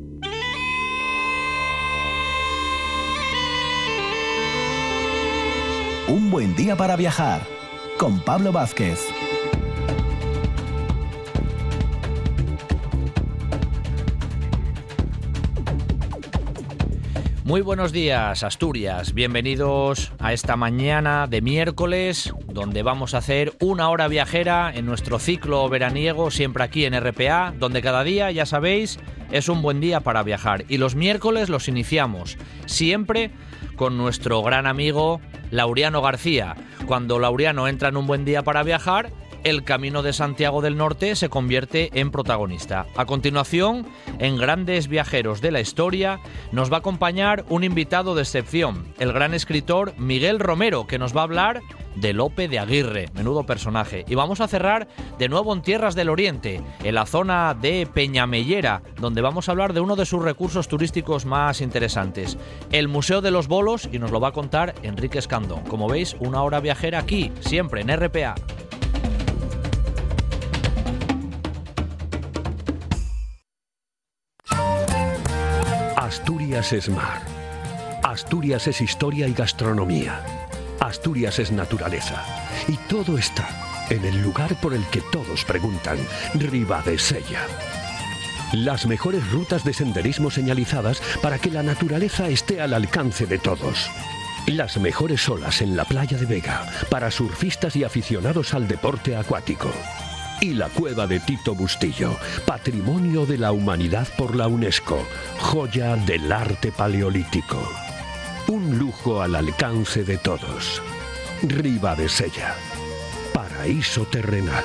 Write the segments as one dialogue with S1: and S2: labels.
S1: Un buen día para viajar con Pablo Vázquez.
S2: Muy buenos días, Asturias. Bienvenidos a esta mañana de miércoles, donde vamos a hacer una hora viajera en nuestro ciclo veraniego, siempre aquí en RPA, donde cada día, ya sabéis, es un buen día para viajar. Y los miércoles los iniciamos, siempre con nuestro gran amigo Laureano García. Cuando Laureano entra en un buen día para viajar, el Camino de Santiago del Norte se convierte en protagonista. A continuación, en Grandes Viajeros de la Historia, nos va a acompañar un invitado de excepción, el gran escritor Miguel Romero, que nos va a hablar de Lope de Aguirre, menudo personaje. Y vamos a cerrar de nuevo en Tierras del Oriente, en la zona de Peñamellera, donde vamos a hablar de uno de sus recursos turísticos más interesantes, el Museo de los Bolos, y nos lo va a contar Enrique Escandón. Como veis, una hora viajera aquí, siempre en RPA.
S3: Asturias es mar. Asturias es historia y gastronomía. Asturias es naturaleza. Y todo está en el lugar por el que todos preguntan, Sella. Las mejores rutas de senderismo señalizadas para que la naturaleza esté al alcance de todos. Las mejores olas en la playa de Vega para surfistas y aficionados al deporte acuático y la cueva de Tito Bustillo, Patrimonio de la Humanidad por la UNESCO, joya del arte paleolítico. Un lujo al alcance de todos. Riva de Sella, paraíso terrenal.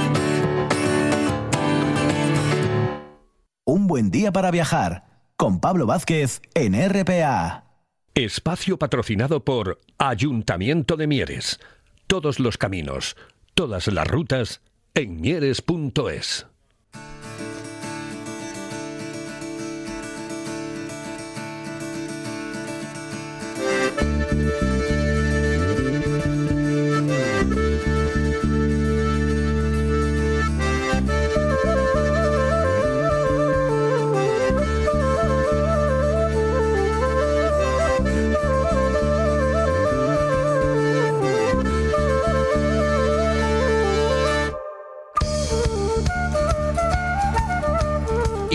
S1: Un buen día para viajar con Pablo Vázquez en RPA.
S3: Espacio patrocinado por Ayuntamiento de Mieres. Todos los caminos, todas las rutas en mieres.es.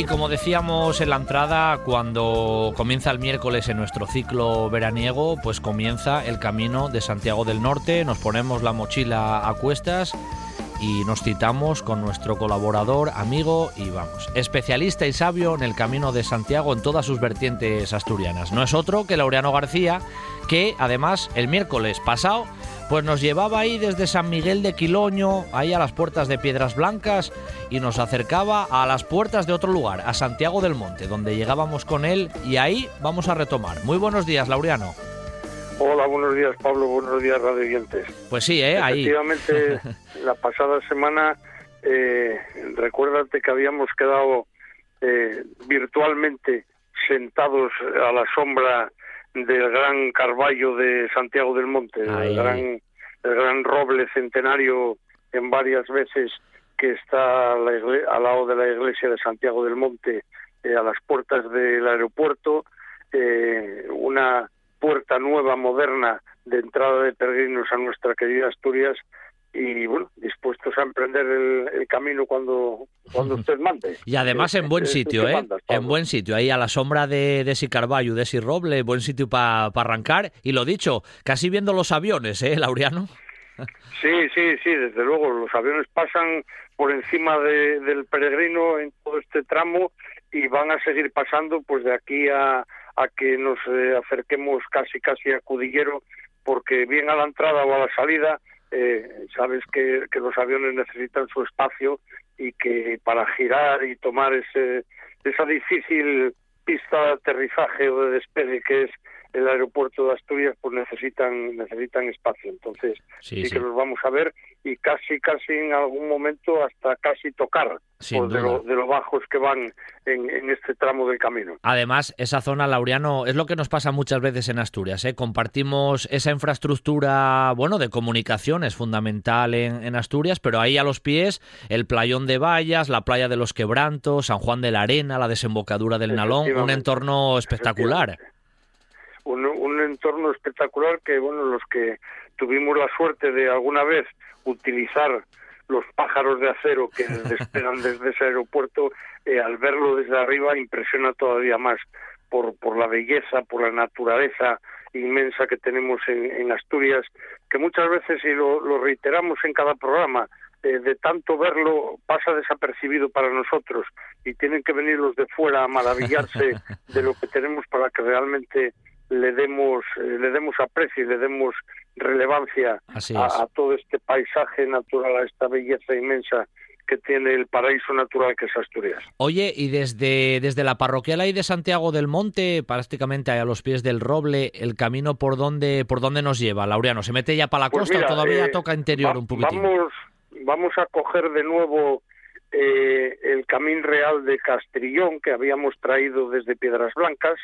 S2: como decíamos en la entrada, cuando comienza el miércoles en nuestro ciclo veraniego, pues comienza el camino de Santiago del Norte, nos ponemos la mochila a cuestas y nos citamos con nuestro colaborador, amigo y vamos, especialista y sabio en el camino de Santiago en todas sus vertientes asturianas. No es otro que Laureano García, que además el miércoles pasado pues nos llevaba ahí desde San Miguel de Quiloño, ahí a las puertas de Piedras Blancas, y nos acercaba a las puertas de otro lugar, a Santiago del Monte, donde llegábamos con él, y ahí vamos a retomar. Muy buenos días, Laureano.
S4: Hola, buenos días, Pablo, buenos días, radioyentes.
S2: Pues sí, ¿eh? ahí.
S4: Efectivamente, la pasada semana, eh, recuérdate que habíamos quedado eh, virtualmente sentados a la sombra del gran Carballo de Santiago del Monte, el gran, el gran roble centenario en varias veces que está al lado de la iglesia de Santiago del Monte, eh, a las puertas del aeropuerto, eh, una puerta nueva, moderna, de entrada de peregrinos a nuestra querida Asturias, y bueno, dispuestos a emprender el, camino cuando, cuando usted mande.
S2: Y además en buen sitio, ¿eh? en buen sitio, ahí a la sombra de, de ese Carballo, de Roble, buen sitio para arrancar. Y lo dicho, casi viendo los aviones, ¿eh, Laureano?
S4: Sí, sí, sí, desde luego, los aviones pasan por encima del peregrino en todo este tramo y van a seguir pasando pues de aquí a, a que nos eh, acerquemos casi casi a Cudillero porque bien a la entrada o a la salida eh, sabes que, los aviones necesitan su espacio y que para girar y tomar ese, esa difícil pista de aterrizaje o de despegue que es el aeropuerto de Asturias pues necesitan necesitan espacio entonces sí, que los vamos a ver y casi casi en algún momento hasta casi tocar pues, de, lo, bajos que van en, este tramo del camino.
S2: Además, esa zona, Laureano, es lo que nos pasa muchas veces en Asturias. ¿eh? Compartimos esa infraestructura, bueno, de comunicación, es fundamental en, en, Asturias, pero ahí a los pies, el playón de Vallas, la playa de los Quebrantos, San Juan de la Arena, la desembocadura del Nalón, un entorno espectacular
S4: un, entorno espectacular que, bueno, los que tuvimos la suerte de alguna vez utilizar los pájaros de acero que despegan desde ese aeropuerto, eh, al verlo desde arriba impresiona todavía más por, por la belleza, por la naturaleza inmensa que tenemos en, Asturias, que muchas veces, y lo, reiteramos en cada programa, eh, de tanto verlo pasa desapercibido para nosotros y tienen que venir los de fuera a maravillarse de lo que tenemos para que realmente le demos eh, le demos aprecio y le demos relevancia a, todo este paisaje natural, a esta belleza inmensa que tiene el paraíso natural que es Asturias.
S2: Oye, y desde, desde la parroquial ahí de Santiago del Monte, prácticamente a los pies del Roble, el camino por dónde por dónde nos lleva, Laureano, ¿se mete ya para la pues costa o todavía eh, toca interior un poquitín?
S4: Vamos, vamos a coger de nuevo eh, el Camín Real de Castrillón que habíamos traído desde Piedras Blancas.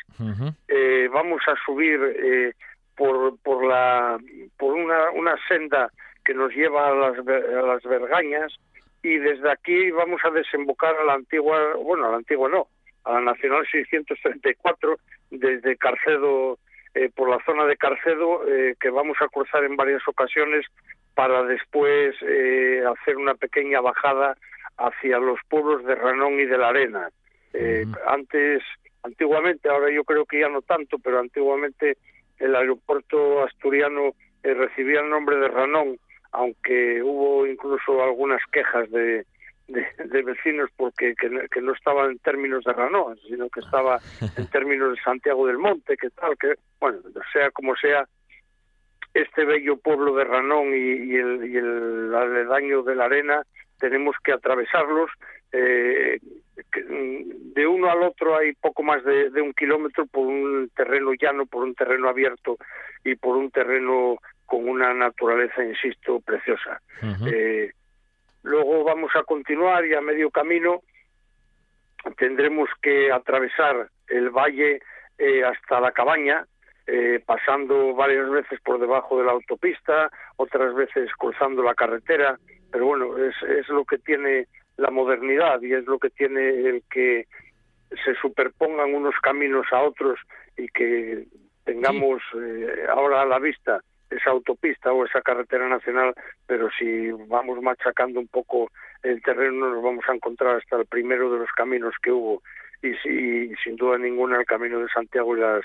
S4: eh, vamos a subir eh, por, por, la, por una, una senda que nos lleva a las, a las Vergañas y desde aquí vamos a desembocar a la antigua, bueno, a la antigua no, a la Nacional 634 desde Carcedo, eh, por la zona de Carcedo, que vamos a cruzar en varias ocasiones para después eh, hacer una pequeña bajada hacia los pueblos de Ranón y de la Arena. Eh, antes, antiguamente, ahora yo creo que ya no tanto, pero antiguamente el aeropuerto asturiano eh, recibía el nombre de Ranón, aunque hubo incluso algunas quejas de, de, vecinos porque que, no estaba en términos de Ranón, sino que estaba en términos de Santiago del Monte, que tal, que bueno, sea como sea, este bello pueblo de Ranón y, el, y el aledaño de la Arena tenemos que atravesarlos. Eh, mm, de uno al otro hay poco más de, un kilómetro por un terreno llano, por un terreno abierto y por un terreno con una naturaleza, insisto, preciosa. Eh, luego vamos a continuar y a medio camino tendremos que atravesar el valle eh, hasta la cabaña, pasando varias veces por debajo de la autopista, otras veces cruzando la carretera, pero bueno, es, es lo que tiene la modernidad y es lo que tiene el que se superpongan unos caminos a otros y que tengamos eh, ahora a la vista esa autopista o esa carretera nacional, pero si vamos machacando un poco el terreno nos vamos a encontrar hasta el primero de los caminos que hubo. Y, si, sin duda ninguna el camino de Santiago y las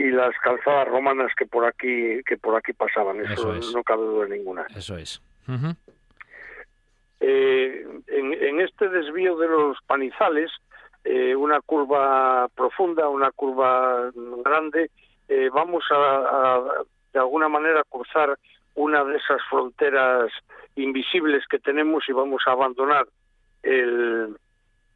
S4: y las calzadas romanas que por aquí que por aquí pasaban eso, no cabe duda ninguna.
S2: Eso es.
S4: Eh, en, este desvío de los panizales, eh, una curva profunda, una curva grande, eh, vamos a, de alguna manera cruzar una de esas fronteras invisibles que tenemos y vamos a abandonar el,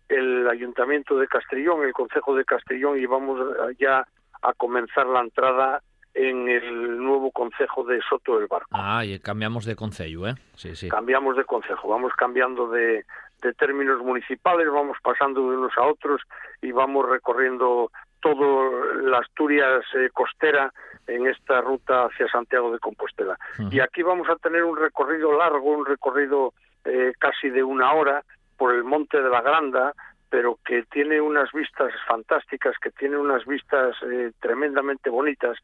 S4: el Ayuntamiento de Castellón, el Consejo de Castellón y vamos ya a comenzar la entrada en el nuevo concejo de Soto del Barco.
S2: Ah, y cambiamos de concello, ¿eh?
S4: Sí, sí. Cambiamos de concejo, vamos cambiando de, de términos municipales, vamos pasando de unos a otros y vamos recorriendo toda la Asturias eh, costera en esta ruta hacia Santiago de Compostela. Y aquí vamos a tener un recorrido largo, un recorrido eh, casi de una hora por el Monte de la Granda, pero que tiene unas vistas fantásticas, que tiene unas vistas eh, tremendamente bonitas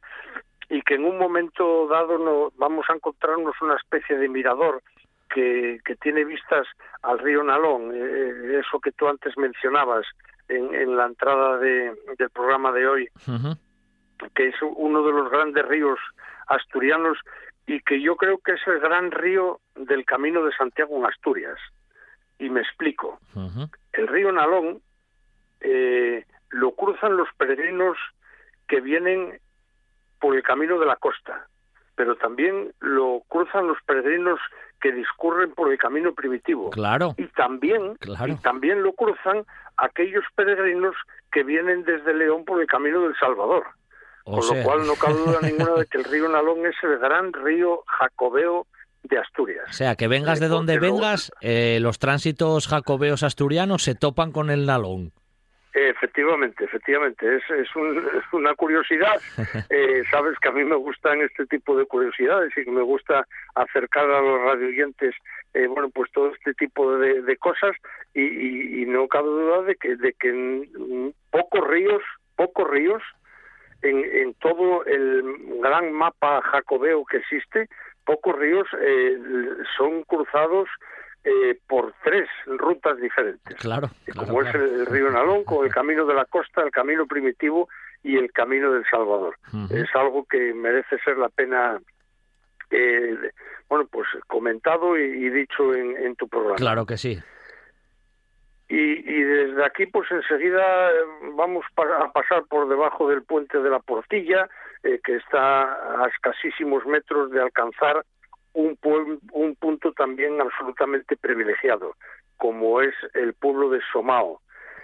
S4: y que en un momento dado no, vamos a encontrarnos una especie de mirador que, que tiene vistas al río Nalón, eh, eso que tú antes mencionabas en, en la entrada de, del programa de hoy, que es uno de los grandes ríos asturianos y que yo creo que es el gran río del Camino de Santiago en Asturias. Y me explico. El río Nalón eh, lo cruzan los peregrinos que vienen por el camino de la costa, pero también lo cruzan los peregrinos que discurren por el camino primitivo.
S2: Claro.
S4: Y también,
S2: Claro.
S4: y también lo cruzan aquellos peregrinos que vienen desde León por el camino del Salvador.
S2: O
S4: Con
S2: sea,
S4: lo cual no cabe duda ninguna de que el río Nalón es el gran río jacobeo de Asturias.
S2: o sea, que vengas de donde
S4: porque luego-
S2: vengas, eh, los tránsitos jacobeos asturianos se topan con el Nalón.
S4: Efectivamente, efectivamente, es, es, un- es una curiosidad. Eh, sabes que a mí me gustan este tipo de curiosidades y que me gusta acercar a los radioyentes, eh, bueno, pues todo este tipo de, de cosas y, y- y no cabe duda de que, de que pocos ríos, pocos ríos en, en todo el gran mapa jacobeo que existe, pocos ríos eh, son cruzados eh, por tres rutas diferentes
S2: Claro, claro,
S4: como es el, el río Nalón, con el camino de la costa, el camino primitivo y el camino del Salvador. Es algo que merece ser la pena, eh, bueno, pues comentado y, y dicho en, en tu programa.
S2: Claro que sí.
S4: Y, y desde aquí, pues enseguida eh, vamos a pasar por debajo del puente de la Portilla, eh, que está a escasísimos metros de alcanzar un, pue- un punto también absolutamente privilegiado, como es el pueblo de Somao.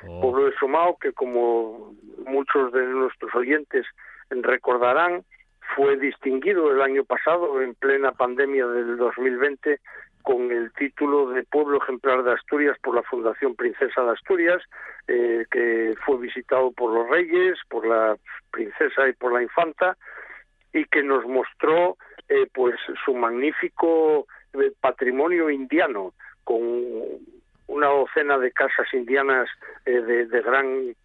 S2: Oh,
S4: Pueblo de Somao, que como muchos de nuestros oyentes recordarán, fue distinguido el año pasado, en plena pandemia del 2020, con el título de Pueblo Ejemplar de Asturias por la Fundación Princesa de Asturias, eh, que fue visitado por los reyes, por la princesa y por la infanta, y que nos mostró eh, pues su magnífico eh, patrimonio indiano, con una docena de casas indianas de, de gran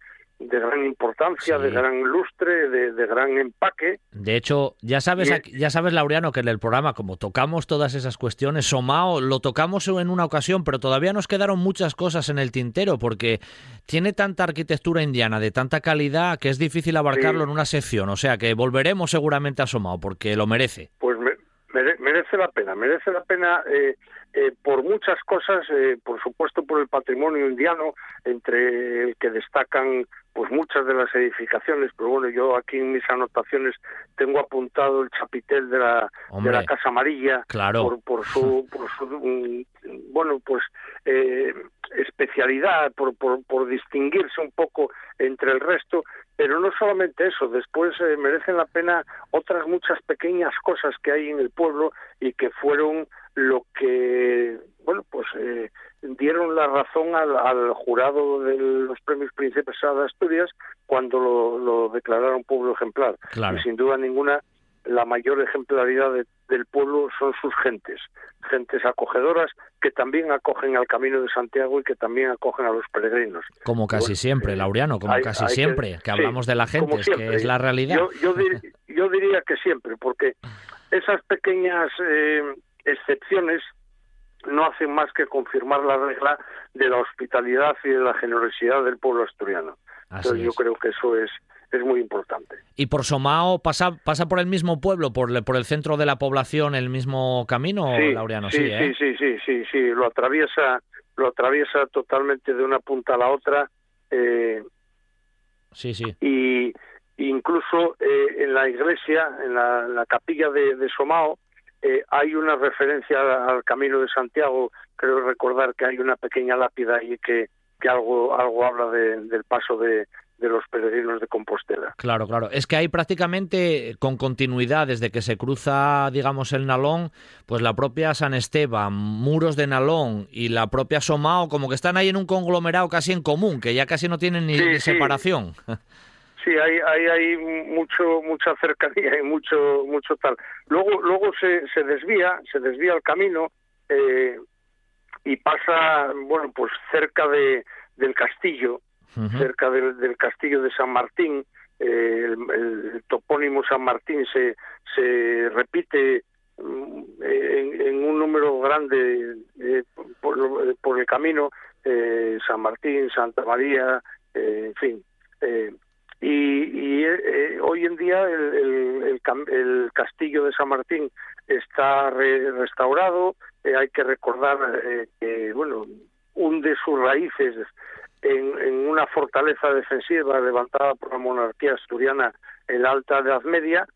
S4: de gran importancia,
S2: Sí.
S4: de gran lustre, de, de gran empaque.
S2: De hecho, ya sabes, ya sabes, Laureano, que en el programa, como tocamos todas esas cuestiones, Somao lo tocamos en una ocasión, pero todavía nos quedaron muchas cosas en el tintero, porque tiene tanta arquitectura indiana, de tanta calidad, que es difícil abarcarlo
S4: Sí.
S2: en una sección. O sea que volveremos seguramente a Somao, porque lo merece.
S4: Pues me- mere- merece la pena, merece la pena eh, eh, por muchas cosas, eh, por supuesto por el patrimonio indiano, entre el que destacan pues muchas de las edificaciones, pero bueno, yo aquí en mis anotaciones tengo apuntado el chapitel de la, de la Casa Amarilla,
S2: claro.
S4: por, por su, por su mm, bueno, pues eh, especialidad, por, por, por distinguirse un poco entre el resto, pero no solamente eso, después eh, merecen la pena otras muchas pequeñas cosas que hay en el pueblo y que fueron lo que, bueno, pues eh, dieron la razón al, al jurado de los premios Príncipes de Asturias cuando lo, lo declararon pueblo ejemplar.
S2: Claro.
S4: Y sin duda ninguna, la mayor ejemplaridad de- del pueblo son sus gentes, gentes acogedoras que también acogen al Camino de Santiago y que también acogen a los peregrinos.
S2: Como casi
S4: Bueno,
S2: siempre,
S4: eh,
S2: Laureano, como
S4: hay-
S2: casi
S4: hay
S2: siempre, que, hablamos de la gente, es que
S4: siempre.
S2: es la realidad.
S4: Yo, yo, dir- yo diría que siempre, porque esas pequeñas eh, excepciones no hacen más que confirmar la regla de la hospitalidad y de la generosidad del pueblo asturiano.
S2: Así
S4: Entonces yo creo que eso es, es muy importante.
S2: ¿Y por Somao pasa, pasa por el mismo pueblo, por, le- por el centro de la población, el mismo camino,
S4: sí,
S2: Laureano?
S4: sí,
S2: ¿eh?
S4: sí, sí, sí, sí, sí, lo atraviesa, lo atraviesa totalmente de una punta a la otra. Eh,
S2: sí, sí.
S4: y incluso eh, en la iglesia, en la, la capilla de, de Somao, eh, hay una referencia al, Camino de Santiago. Creo recordar que hay una pequeña lápida ahí que, que algo, algo habla de- del paso de, de los peregrinos de Compostela.
S2: Claro, claro. Es que hay prácticamente con continuidad desde que se cruza, digamos, el Nalón, pues la propia San Esteban, muros de Nalón y la propia Somao, como que están ahí en un conglomerado casi en común, que ya casi no tienen ni,
S4: Sí,
S2: ni separación.
S4: Sí, hay, hay, hay mucho, mucha cercanía y mucho, mucho tal. Luego, luego se, se desvía, se desvía el camino eh, y pasa, bueno, pues cerca de, del castillo, cerca del, del castillo de San Martín. eh, el, el topónimo San Martín se, se repite mm, en, en un número grande eh, por, por el camino, San Martín, Santa María, en fin. Y eh, hoy en día el, castillo de San Martín está re- restaurado. eh, hay que recordar eh, que, bueno, hunde sus raíces en, en una fortaleza defensiva levantada por la monarquía asturiana en la Alta Edad Media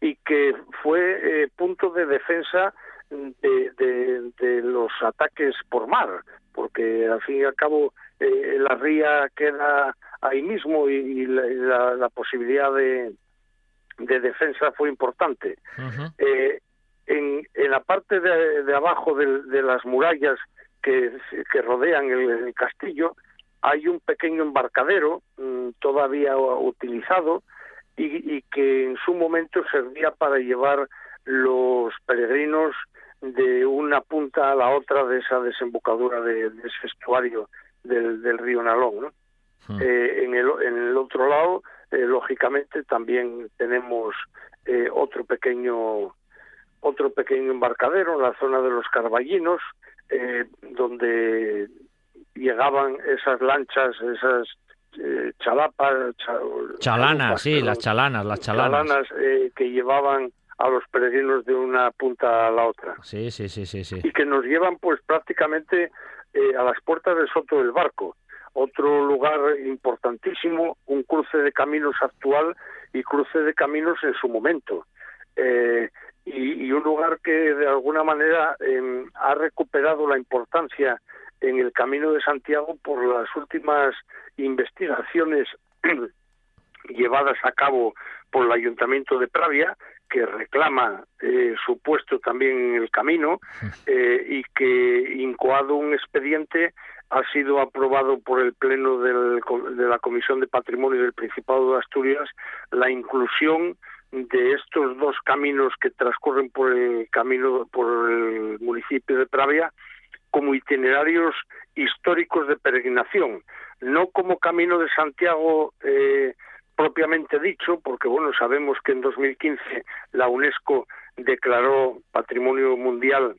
S4: y que fue punto de defensa de, los ataques por mar, porque al fin y al cabo la ría queda ahí mismo y, la, posibilidad de, defensa fue importante. en, la parte de, abajo de, las murallas que, rodean el, castillo hay un pequeño embarcadero mm, todavía utilizado y, que en su momento servía para llevar los peregrinos de una punta a la otra de esa desembocadura de, ese estuario del, río Nalón. Hmm. Eh, en, el, en el otro lado, eh, lógicamente, también tenemos eh, otro pequeño otro pequeño embarcadero en la zona de los Carballinos, donde llegaban esas lanchas, esas chalapas,
S2: chalanas, sí, las chalanas, las chalanas,
S4: chalanas que llevaban a los peregrinos de una punta a la otra.
S2: Sí, sí, sí, sí, sí.
S4: Y que nos llevan pues prácticamente eh, a las puertas del Soto del Barco, otro lugar importantísimo, un cruce de caminos actual y cruce de caminos en su momento. Eh, y, un lugar que de alguna manera em, ha recuperado la importancia en el Camino de Santiago por las últimas investigaciones llevadas a cabo por el Ayuntamiento de Pravia, que reclama eh, su puesto también en el camino eh, y que, incoado un expediente, ha sido aprobado por el Pleno de la Comisión de Patrimonio del Principado de Asturias la inclusión de estos dos caminos que transcurren por el camino por el municipio de Pravia como itinerarios históricos de peregrinación, no como camino de Santiago eh, propiamente dicho, porque bueno, sabemos que en 2015 la UNESCO declaró Patrimonio Mundial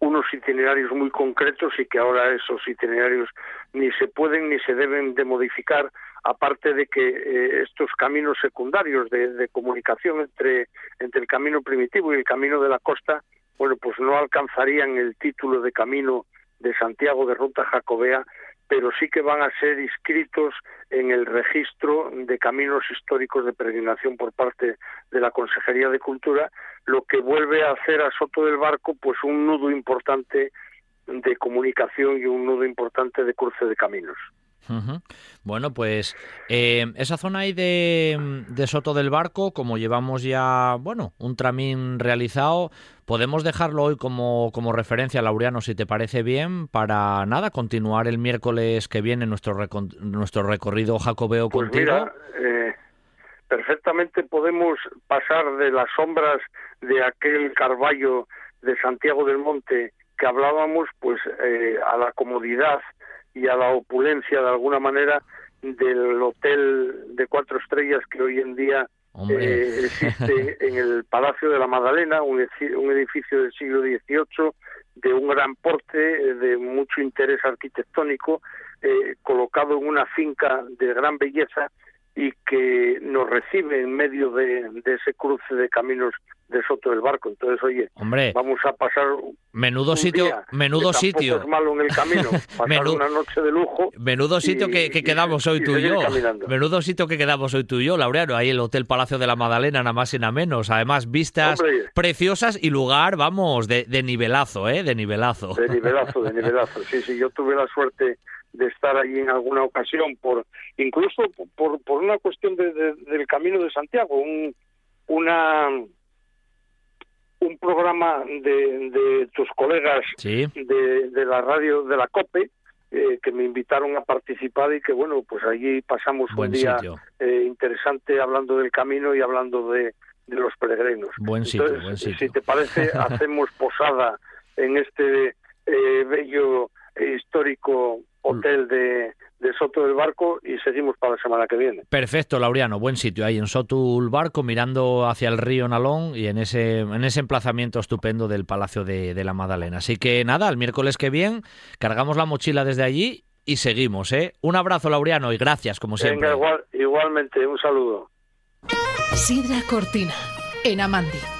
S4: unos itinerarios muy concretos y que ahora esos itinerarios ni se pueden ni se deben de modificar, aparte de que eh, estos caminos secundarios de, de, comunicación entre, entre el camino primitivo y el camino de la costa, bueno, pues no alcanzarían el título de camino de Santiago de Ruta Jacobea pero sí que van a ser inscritos en el registro de caminos históricos de peregrinación por parte de la Consejería de Cultura, lo que vuelve a hacer a Soto del Barco pues un nudo importante de comunicación y un nudo importante de cruce de caminos.
S2: Bueno, pues eh, esa zona ahí de, de, Soto del Barco, como llevamos ya, bueno, un tramín realizado, podemos dejarlo hoy como, como referencia, Laureano, si te parece bien, para nada, continuar el miércoles que viene nuestro, nuestro recorrido jacobeo
S4: pues
S2: contigo.
S4: Mira, eh, perfectamente podemos pasar de las sombras de aquel Carballo de Santiago del Monte que hablábamos, pues eh, a la comodidad y a la opulencia de alguna manera del hotel de cuatro estrellas que hoy en día eh, existe en el Palacio de la Magdalena, un, edificio del siglo XVIII de un gran porte, de mucho interés arquitectónico, eh, colocado en una finca de gran belleza y que nos recibe en medio de, ese cruce de caminos de Soto del Barco. Entonces, oye, vamos a pasar
S2: menudo sitio, menudo sitio.
S4: Es malo en el camino, pasar una noche de lujo.
S2: Menudo sitio que, quedamos hoy tú y yo. Menudo sitio que quedamos hoy tú y yo, Laureano. Ahí el Hotel Palacio de la Magdalena, nada más y nada menos. Además, vistas preciosas y lugar, vamos, de, de nivelazo, ¿eh? De nivelazo.
S4: De nivelazo, de nivelazo. Sí, sí, yo tuve la suerte de estar allí en alguna ocasión, por incluso por, por una cuestión de, del Camino de Santiago, un, una un programa de, de tus colegas de, de, la radio de la COPE eh, que me invitaron a participar y que bueno, pues allí pasamos un día eh, interesante hablando del camino y hablando de, de los peregrinos.
S2: Buen sitio, buen sitio.
S4: Si te parece, hacemos posada en este eh, bello histórico hotel de, Soto del Barco y seguimos para la semana que viene.
S2: Perfecto, Laureano, buen sitio ahí en Soto del Barco, mirando hacia el río Nalón y en ese, en ese emplazamiento estupendo del Palacio de, la Madalena. Así que nada, el miércoles que viene cargamos la mochila desde allí y seguimos. ¿eh? Un abrazo, Laureano, y gracias, como siempre.
S4: igualmente, un saludo.
S5: Sidra Cortina, en Amandi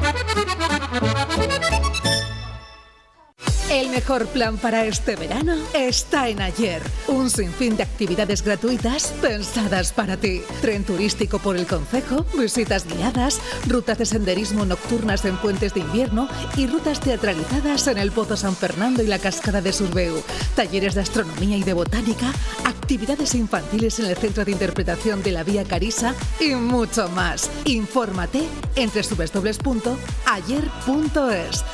S5: El mejor plan para este verano está en Ayer. Un sinfín de actividades gratuitas pensadas para ti. Tren turístico por el Concejo, visitas guiadas, rutas de senderismo nocturnas en puentes de invierno y rutas teatralizadas en el Pozo San Fernando y la Cascada de Surbeu. Talleres de astronomía y de botánica, actividades infantiles en el Centro de Interpretación de la Vía Carisa y mucho más. Infórmate en www.ayer.es.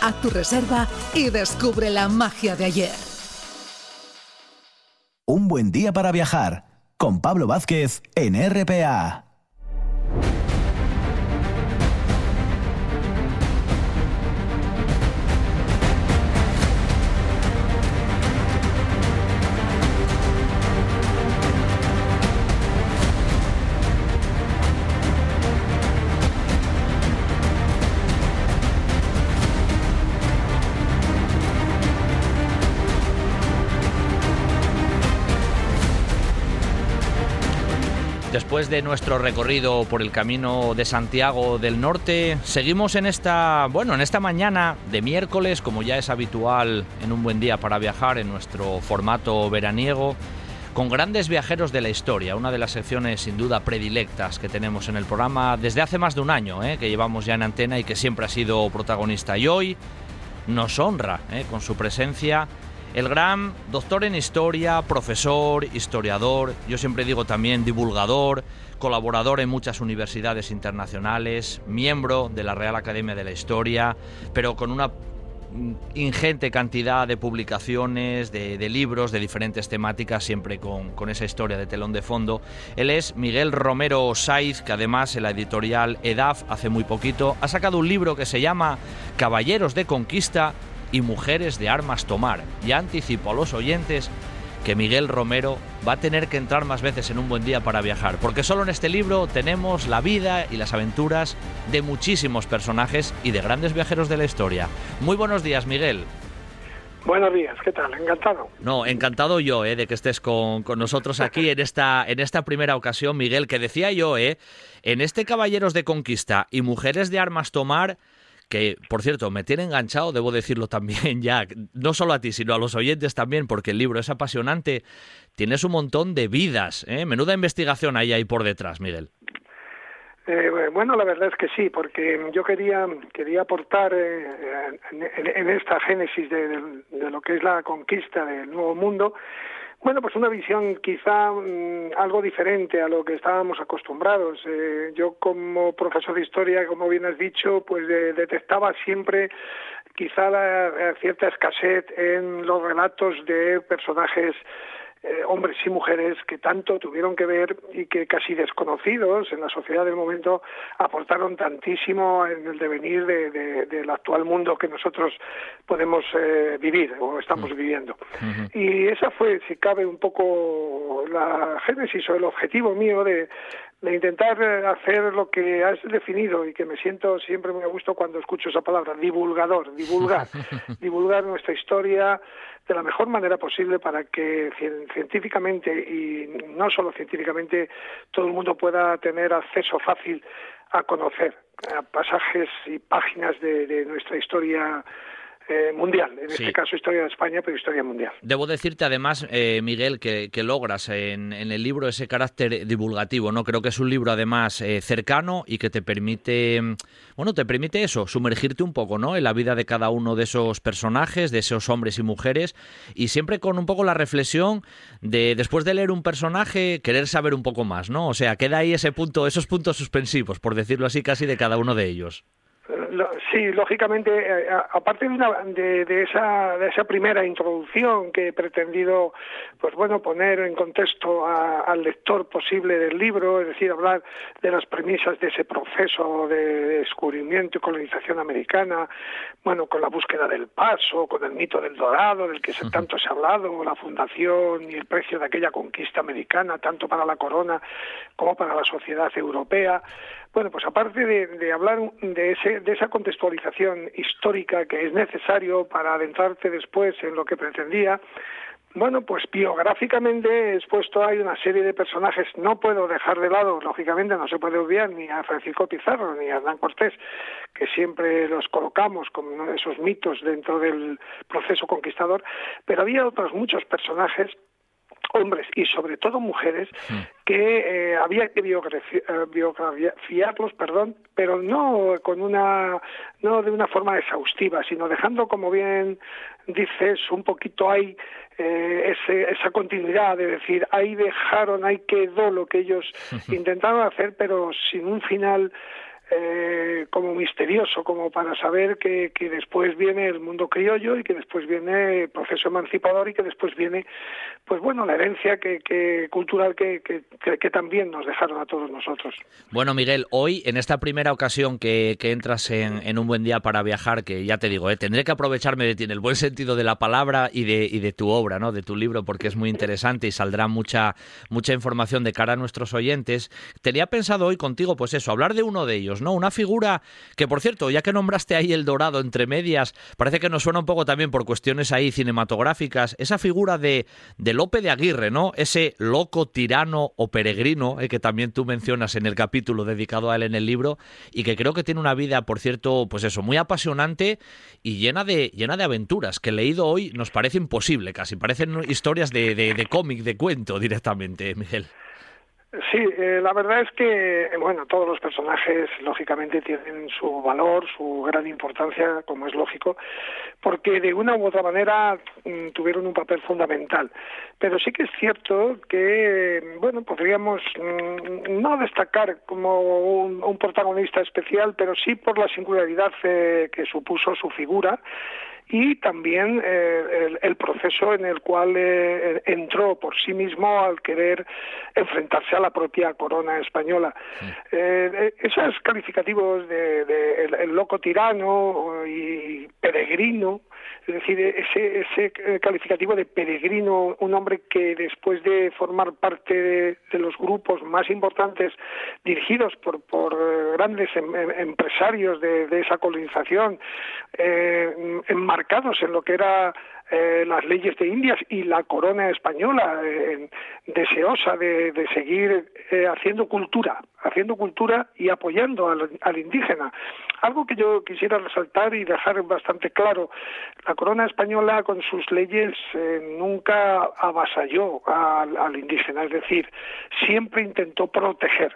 S5: Haz tu reserva y descubre la magia de ayer.
S1: Un buen día para viajar con Pablo Vázquez en RPA.
S2: Después de nuestro recorrido por el camino de Santiago del Norte, seguimos en esta, bueno, en esta mañana de miércoles, como ya es habitual en un buen día para viajar en nuestro formato veraniego, con grandes viajeros de la historia, una de las secciones sin duda predilectas que tenemos en el programa desde hace más de un año, ¿eh? que llevamos ya en antena y que siempre ha sido protagonista. Y hoy nos honra ¿eh? con su presencia el gran doctor en historia, profesor, historiador, yo siempre digo también divulgador, colaborador en muchas universidades internacionales, miembro de la Real Academia de la Historia, pero con una ingente cantidad de publicaciones, de, libros de diferentes temáticas, siempre con, con, esa historia de telón de fondo. Él es Miguel Romero Saiz, que además en la editorial EDAF hace muy poquito ha sacado un libro que se llama Caballeros de Conquista, y mujeres de armas tomar. Ya anticipo a los oyentes que Miguel Romero va a tener que entrar más veces en un buen día para viajar, porque solo en este libro tenemos la vida y las aventuras de muchísimos personajes y de grandes viajeros de la historia. Muy buenos días, Miguel.
S6: Buenos días, ¿qué tal? Encantado.
S2: No, encantado yo eh, de que estés con, con, nosotros aquí en esta, en esta primera ocasión, Miguel, que decía yo, eh, en este Caballeros de Conquista y Mujeres de Armas Tomar, que por cierto me tiene enganchado, debo decirlo también ya, no solo a ti, sino a los oyentes también, porque el libro es apasionante, tienes un montón de vidas, ¿eh? menuda investigación ahí por detrás, Miguel.
S6: Eh, bueno, la verdad es que sí, porque yo quería quería aportar eh, en, esta génesis de, lo que es la conquista del Nuevo Mundo, bueno, pues una visión quizá mm, algo diferente a lo que estábamos acostumbrados. Eh, yo como profesor de historia, como bien has dicho, pues detectaba siempre quizá la, cierta escasez en los relatos de personajes eh, hombres y mujeres que tanto tuvieron que ver y que casi desconocidos en la sociedad del momento aportaron tantísimo en el devenir del actual mundo que nosotros podemos eh, vivir o estamos mm. viviendo. Y esa fue, si cabe, un poco la génesis o el objetivo mío de, de intentar hacer lo que has definido y que me siento siempre muy a gusto cuando escucho esa palabra, divulgador, divulgar, divulgar nuestra historia, de la mejor manera posible para que científicamente y no solo científicamente todo el mundo pueda tener acceso fácil a conocer pasajes y páginas de nuestra historia eh, mundial, en este caso historia de España, pero historia mundial.
S2: Debo decirte además, eh, Miguel, que, logras en, el libro ese carácter divulgativo, ¿no? Creo que es un libro además eh, cercano y que te permite, bueno, te permite eso, sumergirte un poco, ¿no? En la vida de cada uno de esos personajes, de esos hombres y mujeres, y siempre con un poco la reflexión de, después de leer un personaje, querer saber un poco más, ¿no? O sea, queda ahí ese punto, esos puntos suspensivos, por decirlo así, casi de cada uno de ellos.
S6: Sí, lógicamente, eh, aparte de, de, esa, de esa primera introducción que he pretendido, pues bueno, poner en contexto al lector posible del libro, es decir, hablar de las premisas de ese proceso de descubrimiento y colonización americana, bueno, con la búsqueda del paso, con el mito del dorado, del que tanto se ha hablado, la fundación y el precio de aquella conquista americana, tanto para la corona como para la sociedad europea. Bueno, pues aparte de, hablar de, ese, de esa contextualización histórica que es necesario para adentrarte después en lo que pretendía, bueno, pues biográficamente expuesto hay una serie de personajes, no puedo dejar de lado, lógicamente no se puede olvidar ni a Francisco Pizarro ni a Hernán Cortés, que siempre los colocamos como uno de esos mitos dentro del proceso conquistador, pero había otros muchos personajes hombres y sobre todo mujeres que eh, había que eh, biografiarlos, perdón, pero no con una no de una forma exhaustiva, sino dejando como bien dices un poquito ahí eh, esa continuidad de decir ahí dejaron, ahí quedó lo que ellos intentaron hacer, pero sin un final eh, como misterioso, como para saber que, que, después viene el mundo criollo y que después viene el proceso emancipador y que después viene, pues bueno, la herencia que, que cultural que, que, también nos dejaron a todos nosotros.
S2: Bueno, Miguel, hoy en esta primera ocasión que, entras en, en, un buen día para viajar, que ya te digo, eh, tendré que aprovecharme de ti en el buen sentido de la palabra y de, y de tu obra, ¿no? de tu libro, porque es muy interesante y saldrá mucha, mucha información de cara a nuestros oyentes. Tenía pensado hoy contigo, pues eso, hablar de uno de ellos ¿no? Una figura que, por cierto, ya que nombraste ahí el dorado entre medias, parece que nos suena un poco también por cuestiones ahí cinematográficas, esa figura de, de Lope de Aguirre, ¿no? Ese loco tirano o peregrino, eh, que también tú mencionas en el capítulo dedicado a él en el libro, y que creo que tiene una vida, por cierto, pues eso, muy apasionante y llena de, llena de aventuras, que leído hoy nos parece imposible casi, parecen historias de, de, de cómic, de cuento directamente, Miguel.
S6: Sí, eh, la verdad es que, bueno, todos los personajes lógicamente tienen su valor, su gran importancia, como es lógico, porque de una u otra manera mm, tuvieron un papel fundamental. Pero sí que es cierto que, bueno, podríamos mm, no destacar como un, protagonista especial, pero sí por la singularidad eh, que supuso su figura y también eh, el, proceso en el cual eh, entró por sí mismo al querer enfrentarse a la propia corona española. Eh, esos calificativos de, el, loco tirano y peregrino es decir, ese, eh, calificativo de peregrino, un hombre que después de formar parte de, los grupos más importantes dirigidos por, por eh, grandes em, em, empresarios de, esa colonización, eh, enmarcados en lo que era eh, las leyes de Indias y la corona española, eh, deseosa de, seguir eh, haciendo cultura, haciendo cultura y apoyando al, indígena. Algo que yo quisiera resaltar y dejar bastante claro, la corona española con sus leyes nunca avasalló al indígena, es decir, siempre intentó proteger.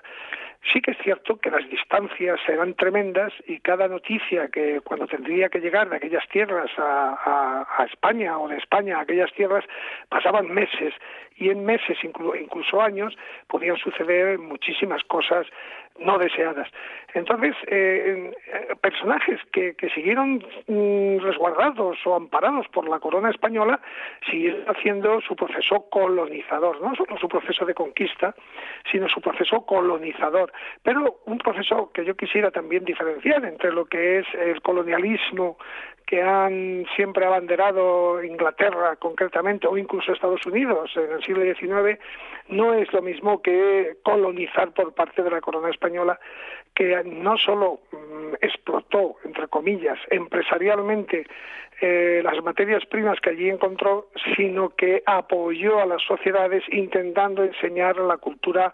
S6: Sí que es cierto que las distancias eran tremendas y cada noticia que cuando tendría que llegar de aquellas tierras a, España o de España a aquellas tierras pasaban meses y en meses, incluso años, podían suceder muchísimas cosas no deseadas. Entonces, eh, eh, personajes que, siguieron mm, resguardados o amparados por la corona española siguieron haciendo su proceso colonizador, no solo su proceso de conquista, sino su proceso colonizador. Pero un proceso que yo quisiera también diferenciar entre lo que es el colonialismo que han siempre abanderado Inglaterra concretamente o incluso Estados Unidos en el siglo XIX no es lo mismo que colonizar por parte de la corona española que no solo mm, explotó, entre comillas, empresarialmente eh, las materias primas que allí encontró, sino que apoyó a las sociedades intentando enseñar la cultura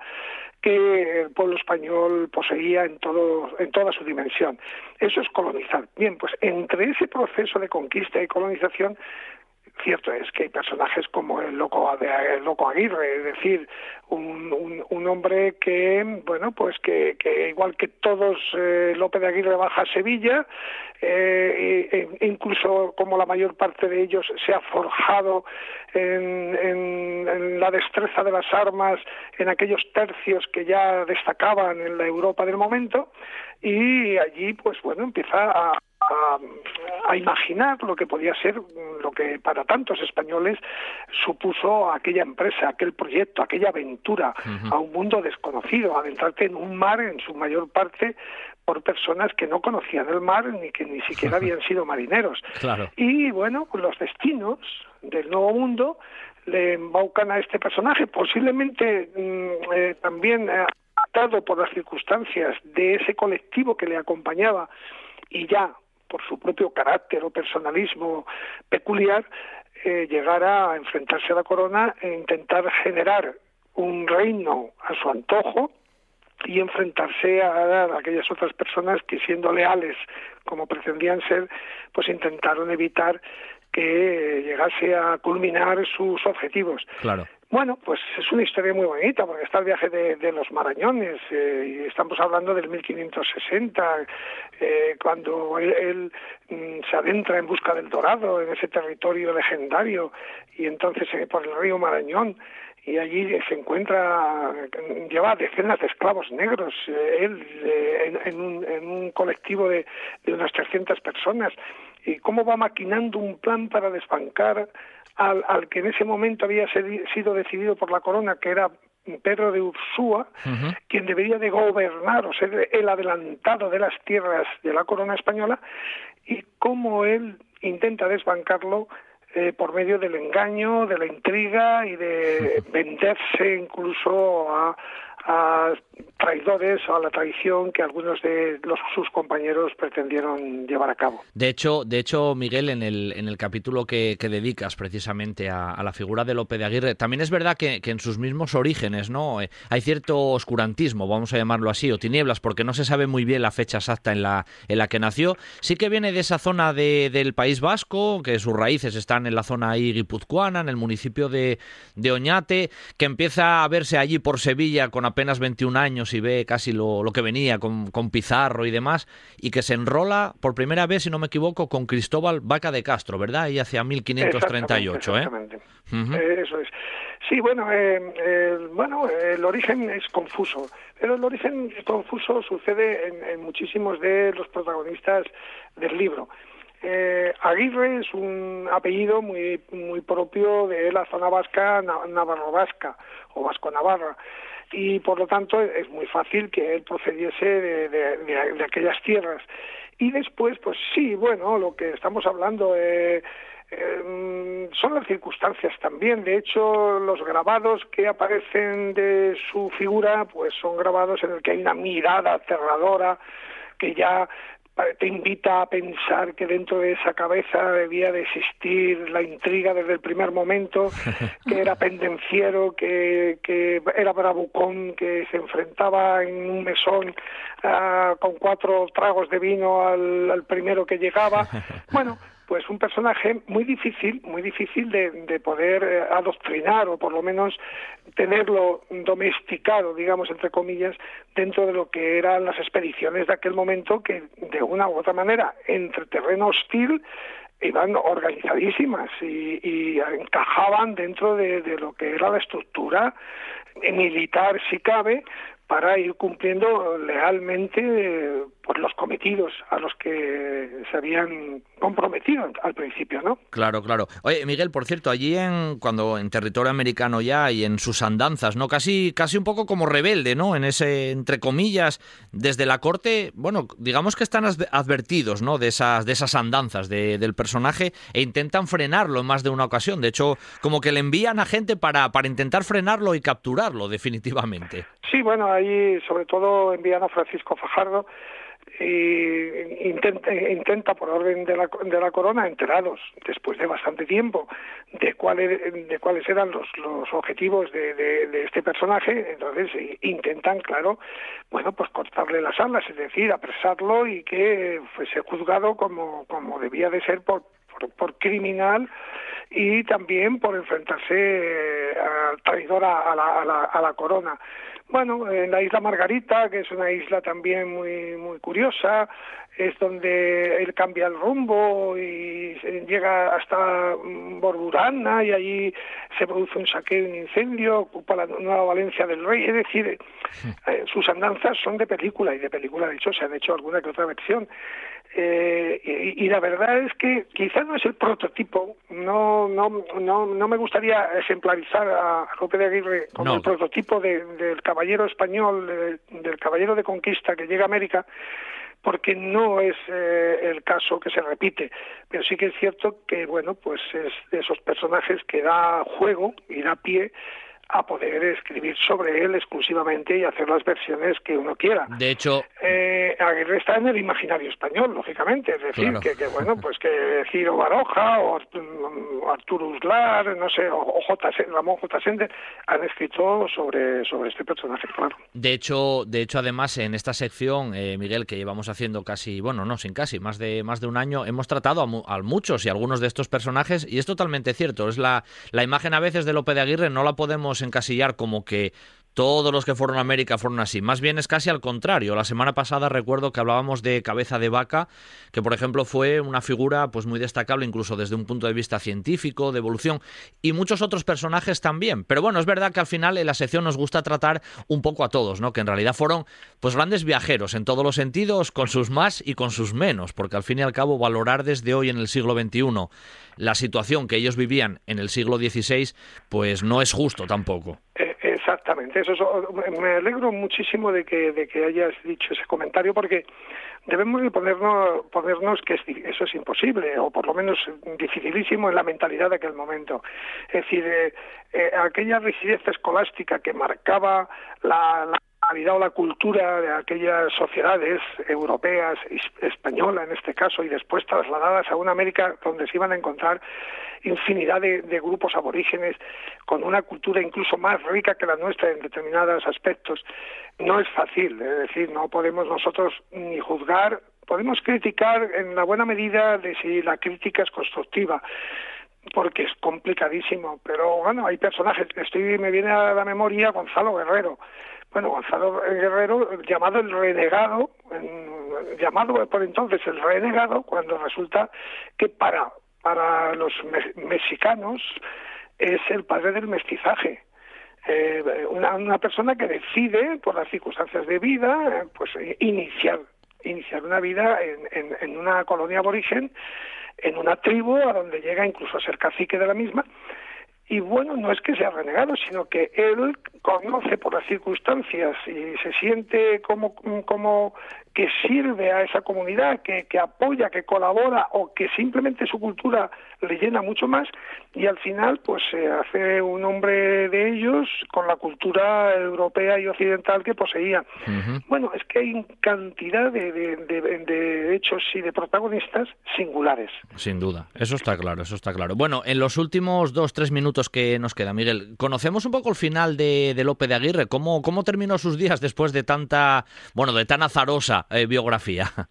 S6: que el pueblo español poseía en, todo, en toda su dimensión. Eso es colonizar. Bien, pues entre ese proceso de conquista y colonización Cierto es que hay personajes como el loco, el loco Aguirre, es decir, un, un, hombre que, bueno, pues que, igual que todos, eh, López de Aguirre baja a Sevilla, eh, e, incluso como la mayor parte de ellos se ha forjado en, en, la destreza de las armas en aquellos tercios que ya destacaban en la Europa del momento, y allí, pues bueno, empieza a a, imaginar lo que podía ser lo que para tantos españoles supuso aquella empresa, aquel proyecto, aquella aventura a un mundo desconocido, adentrarte en un mar en su mayor parte por personas que no conocían el mar ni que ni siquiera habían sido marineros. Y bueno, los destinos del nuevo mundo le embaucan a este personaje, posiblemente mm, eh, también eh, atado por las circunstancias de ese colectivo que le acompañaba y ya por su propio carácter o personalismo peculiar, eh, llegar a enfrentarse a la corona e intentar generar un reino a su antojo y enfrentarse a, a, aquellas otras personas que siendo leales como pretendían ser, pues intentaron evitar que llegase a culminar sus objetivos.
S2: Claro.
S6: Bueno, pues es una historia muy bonita, porque está el viaje de, los Marañones, eh, y estamos hablando del 1560, eh, cuando él, mm, se adentra en busca del Dorado, en ese territorio legendario, y entonces eh, por el río Marañón, y allí se encuentra, lleva decenas de esclavos negros, él en, un, en, un, colectivo de, de unas 300 personas, y cómo va maquinando un plan para desbancar al, que en ese momento había sido decidido por la corona, que era Pedro de Ursúa, quien debería de gobernar o ser el adelantado de las tierras de la corona española, y cómo él intenta desbancarlo eh, por medio del engaño, de la intriga y de venderse incluso a, a traidores o a la traición que algunos de sus compañeros pretendieron llevar a cabo.
S2: De hecho, de hecho Miguel, en el, en el capítulo que, dedicas precisamente a, la figura de Lope de Aguirre, también es verdad que, en sus mismos orígenes no eh, hay cierto oscurantismo, vamos a llamarlo así, o tinieblas, porque no se sabe muy bien la fecha exacta en la, en la que nació. Sí que viene de esa zona de, del País Vasco, que sus raíces están en la zona ahí guipuzcoana, en el municipio de, de Oñate, que empieza a verse allí por Sevilla con apenas 21 años y ve casi lo, lo que venía con, con, Pizarro y demás, y que se enrola por primera vez, si no me equivoco, con Cristóbal Vaca de Castro, ¿verdad? Y hacia 1538, ¿eh?
S6: ¿eh? Eso es. Sí, bueno, eh, bueno, el origen es confuso, pero el origen confuso sucede en, en muchísimos de los protagonistas del libro. Eh, Aguirre es un apellido muy muy propio de la zona vasca navarro vasca o vasco navarra y por lo tanto es muy fácil que él procediese de, aquellas tierras. Y después, pues sí, bueno, lo que estamos hablando eh, eh, son las circunstancias también. De hecho, los grabados que aparecen de su figura, pues son grabados en el que hay una mirada aterradora que ya te invita a pensar que dentro de esa cabeza debía de existir la intriga desde el primer momento, que era pendenciero, que, que era bravucón, que se enfrentaba en un mesón ah, con cuatro tragos de vino al, al primero que llegaba. Bueno, pues un personaje muy difícil, muy difícil de, de, poder eh, adoctrinar o por lo menos tenerlo domesticado, digamos, entre comillas, dentro de lo que eran las expediciones de aquel momento que de una u otra manera, entre terreno hostil, iban organizadísimas y, encajaban dentro de, lo que era la estructura militar, si cabe, para ir cumpliendo lealmente pues, los cometidos a los que se habían comprometido al principio, ¿no?
S2: Claro, claro. Oye, Miguel, por cierto, allí en cuando en territorio americano ya y en sus andanzas, ¿no? Casi casi un poco como rebelde, ¿no? En ese entre comillas desde la corte, bueno, digamos que están advertidos, ¿no? De esas de esas andanzas del personaje e intentan frenarlo en más de una ocasión. De hecho, como que le envían a gente para para intentar frenarlo y capturarlo definitivamente.
S6: Sí, bueno, ahí sobre todo envían a Francisco Fajardo intenta, por orden de la, de la corona enterados después de bastante tiempo de cuáles de cuáles eran los, los objetivos de, de, este personaje entonces intentan claro bueno pues cortarle las alas es decir apresarlo y que fuese juzgado como como debía de ser por por, criminal y también por enfrentarse eh, al traidor a, la, a la corona. Bueno, en la isla Margarita, que es una isla también muy, muy curiosa, es donde él cambia el rumbo y llega hasta Bordurana y allí se produce un saqueo y un incendio, ocupa la Nueva Valencia del Rey. Es decir, eh, sus andanzas son de película y de película, de hecho, se han hecho alguna que otra versión. Eh, y, la verdad es que quizás no es el prototipo, no, no, no, no me gustaría ejemplarizar a López de Aguirre como el prototipo del caballero español, del caballero de conquista que llega a América, porque no es eh, el caso que se repite, pero sí que es cierto que bueno, pues es de esos personajes que da juego y da pie a poder escribir sobre él exclusivamente y hacer las versiones que uno quiera.
S2: De hecho,
S6: eh, Aguirre está en el imaginario español, lógicamente, es decir, que, bueno, pues que Ciro Baroja o Arturo Uslar, no sé, o, J. Ramón J. Sender han escrito sobre, sobre este personaje, claro.
S2: De hecho, de hecho, además, en esta sección, eh, Miguel, que llevamos haciendo casi, bueno, no, sin casi, más de, más de un año, hemos tratado a, muchos y algunos de estos personajes, y es totalmente cierto, es la, la imagen a veces de Lope de Aguirre, no la podemos encasillar como que todos los que fueron a América fueron así. Más bien es casi al contrario. La semana pasada recuerdo que hablábamos de Cabeza de Vaca, que por ejemplo fue una figura pues muy destacable incluso desde un punto de vista científico, de evolución, y muchos otros personajes también. Pero bueno, es verdad que al final en la sección nos gusta tratar un poco a todos, ¿no? Que en realidad fueron pues grandes viajeros en todos los sentidos, con sus más y con sus menos, porque al fin y al cabo valorar desde hoy en el siglo XXI la situación que ellos vivían en el siglo XVI, pues no es justo tampoco.
S6: Exactamente, eso me alegro muchísimo de que, de que hayas dicho ese comentario porque debemos de ponernos, ponernos que eso es imposible o por lo menos dificilísimo en la mentalidad de aquel momento. Es decir, eh, eh, aquella rigidez escolástica que marcaba la o la cultura de aquellas sociedades europeas, española en este caso, y después trasladadas a una América donde se iban a encontrar infinidad de, grupos aborígenes con una cultura incluso más rica que la nuestra en determinados aspectos. No es fácil, es decir, no podemos nosotros ni juzgar, podemos criticar en la buena medida de si la crítica es constructiva porque es complicadísimo, pero bueno, hay personajes, estoy me viene a la memoria Gonzalo Guerrero, bueno, Gonzalo Guerrero, llamado el renegado, llamado por entonces el renegado, cuando resulta que para, para los mexicanos es el padre del mestizaje. Eh, una, persona que decide, por las circunstancias de vida, pues iniciar, iniciar una vida en, en una colonia aborigen, en una tribu, a donde llega incluso a ser cacique de la misma, y bueno, no es que sea renegado, sino que él conoce por las circunstancias y se siente como, como que sirve a esa comunidad, que, que apoya, que colabora o que simplemente su cultura le llena mucho más y al final pues se hace un hombre de ellos con la cultura europea y occidental que poseía. Bueno, es que hay cantidad de, de, hechos y de protagonistas singulares.
S2: Sin duda, eso está claro, eso está claro. Bueno, en los últimos dos, tres minutos que nos queda, Miguel, conocemos un poco el final de, de Lope de Aguirre, ¿Cómo, cómo terminó sus días después de tanta, bueno, de tan azarosa eh, biografía.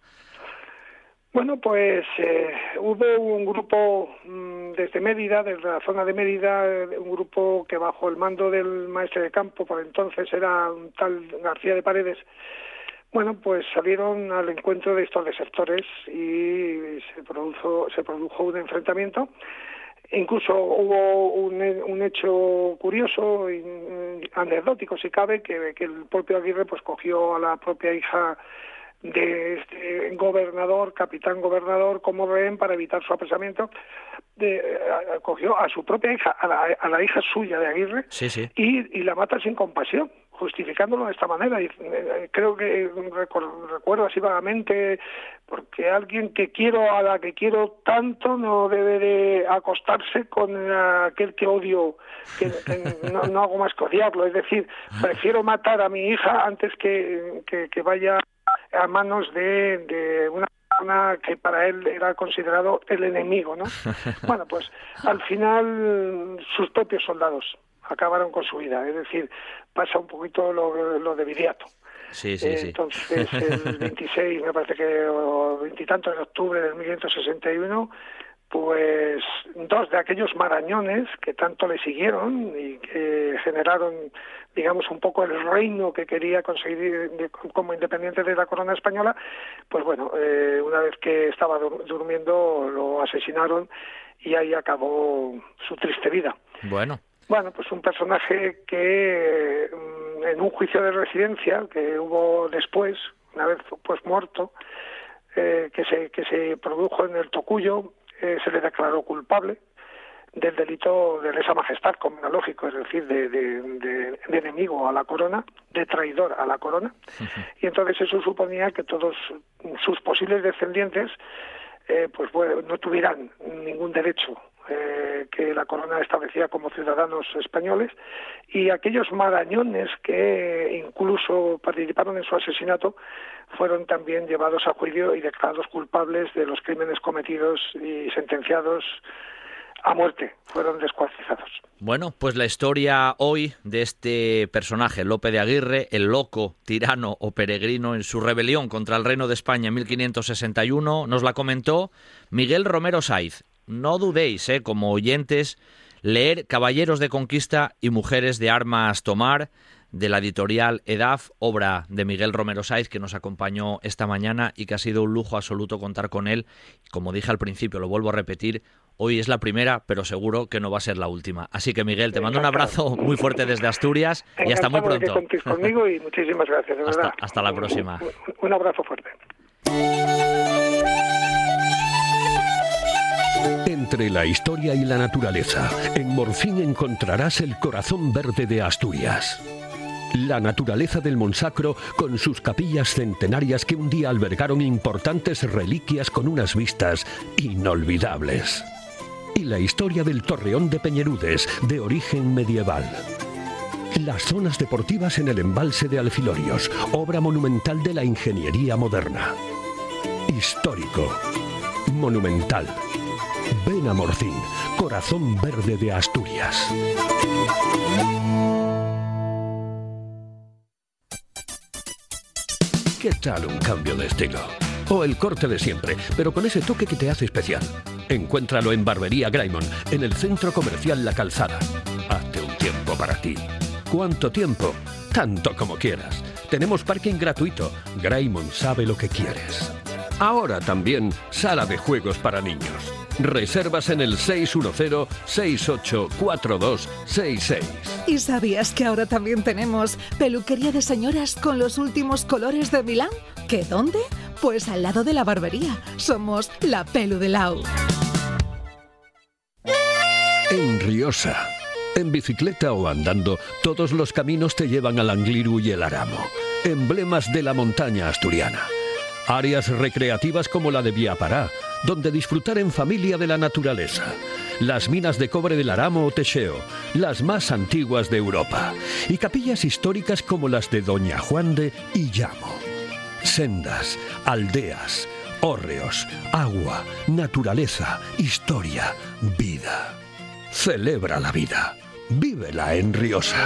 S6: Bueno, pues eh, hubo un grupo mm, desde Mérida, desde la zona de Mérida, eh, un grupo que bajo el mando del maestro de campo, por entonces era un tal García de Paredes, bueno, pues salieron al encuentro de estos desertores y se produjo, se produjo un enfrentamiento. Incluso hubo un, hecho curioso, y, anecdótico si cabe, que, que el propio Aguirre pues cogió a la propia hija de este gobernador, capitán gobernador, como rehén para evitar su apresamiento, de, eh, cogió a su propia hija, a la, hija suya de Aguirre, Y, la mata sin compasión, justificándolo de esta manera. Y, eh, creo que recuerdo así vagamente, porque alguien que quiero, a la que quiero tanto, no debe de acostarse con aquel que odio, que, no, hago más que odiarlo. Es decir, prefiero matar a mi hija antes que, que vaya a manos de, una persona que para él era considerado el enemigo, ¿no? Bueno, pues al final sus propios soldados acabaron con su vida, es decir, pasa un poquito lo, lo de Viriato.
S2: Sí, sí, sí.
S6: Entonces, el 26, me parece que, o veintitantos de octubre del 1561, pues dos de aquellos marañones que tanto le siguieron y que generaron, digamos, un poco el reino que quería conseguir como independiente de la corona española, pues bueno, eh, una vez que estaba durmiendo lo asesinaron y ahí acabó su triste vida.
S2: Bueno.
S6: Bueno, pues un personaje que mm, en un juicio de residencia que hubo después, una vez pues muerto, eh, que, se, que se produjo en el Tocuyo, eh, se le declaró culpable del delito de lesa majestad, como era lógico, es decir, de, de, enemigo a la corona, de traidor a la corona. Y entonces eso suponía que todos sus posibles descendientes eh, pues no tuvieran ningún derecho eh, que la corona establecía como ciudadanos españoles y aquellos marañones que incluso participaron en su asesinato fueron también llevados a juicio y declarados culpables de los crímenes cometidos y sentenciados a muerte, fueron descuartizados.
S2: Bueno, pues la historia hoy de este personaje, Lope de Aguirre, el loco, tirano o peregrino en su rebelión contra el reino de España en 1561, nos la comentó Miguel Romero Saiz. No dudéis, eh, como oyentes, leer Caballeros de Conquista y Mujeres de Armas Tomar de la editorial EDAF, obra de Miguel Romero Saiz, que nos acompañó esta mañana y que ha sido un lujo absoluto contar con él. Como dije al principio, lo vuelvo a repetir, hoy es la primera, pero seguro que no va a ser la última. Así que Miguel, te mando un abrazo muy fuerte desde Asturias y hasta muy pronto.
S6: conmigo y muchísimas gracias.
S2: hasta, hasta la próxima.
S6: Un abrazo fuerte.
S3: Entre la historia y la naturaleza, en Morfín encontrarás el corazón verde de Asturias. La naturaleza del Monsacro con sus capillas centenarias que un día albergaron importantes reliquias con unas vistas inolvidables. Y la historia del Torreón de Peñerudes, de origen medieval. Las zonas deportivas en el embalse de Alfilorios, obra monumental de la ingeniería moderna. Histórico. Monumental. Ven a Morcín, corazón verde de Asturias. ¿Qué tal un cambio de estilo? O el corte de siempre, pero con ese toque que te hace especial. Encuéntralo en Barbería Graymon, en el centro comercial La Calzada. Hazte un tiempo para ti. ¿Cuánto tiempo? Tanto como quieras. Tenemos parking gratuito. Graymon sabe lo que quieres. Ahora también sala de juegos para niños. Reservas en el 610-684266.
S5: ¿Y sabías que ahora también tenemos peluquería de señoras con los últimos colores de Milán? ¿Qué dónde? Pues al lado de la barbería. Somos la Pelu de Lau.
S3: En Riosa. En bicicleta o andando, todos los caminos te llevan al Angliru y el Aramo, emblemas de la montaña asturiana. Áreas recreativas como la de Viapará, donde disfrutar en familia de la naturaleza. Las minas de cobre del Aramo o Techeo, las más antiguas de Europa. Y capillas históricas como las de Doña Juan de Illamo. Sendas, aldeas, hórreos, agua, naturaleza, historia, vida. Celebra la vida. Vívela en Riosa.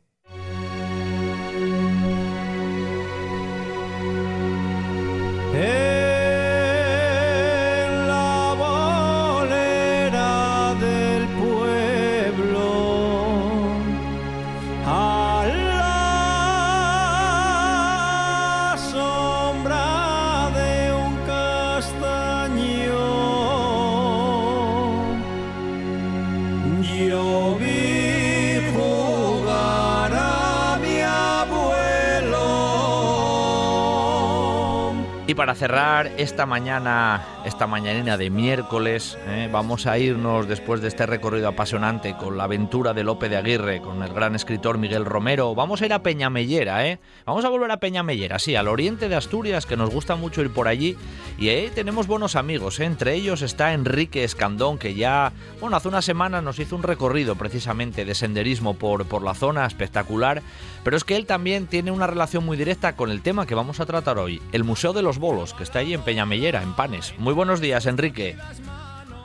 S2: Y para cerrar esta mañana, esta mañanina de miércoles, eh, vamos a irnos después de este recorrido apasionante con la aventura de Lope de Aguirre, con el gran escritor Miguel Romero. Vamos a ir a Peñamellera, ¿eh? Vamos a volver a Peñamellera, sí, al oriente de Asturias, que nos gusta mucho ir por allí. Y ahí tenemos buenos amigos, ¿eh? entre ellos está Enrique Escandón, que ya, bueno, hace una semana nos hizo un recorrido precisamente de senderismo por, por la zona, espectacular. Pero es que él también tiene una relación muy directa con el tema que vamos a tratar hoy, el Museo de los Bolos, que está ahí en Peñamellera, en Panes. Muy buenos días, Enrique.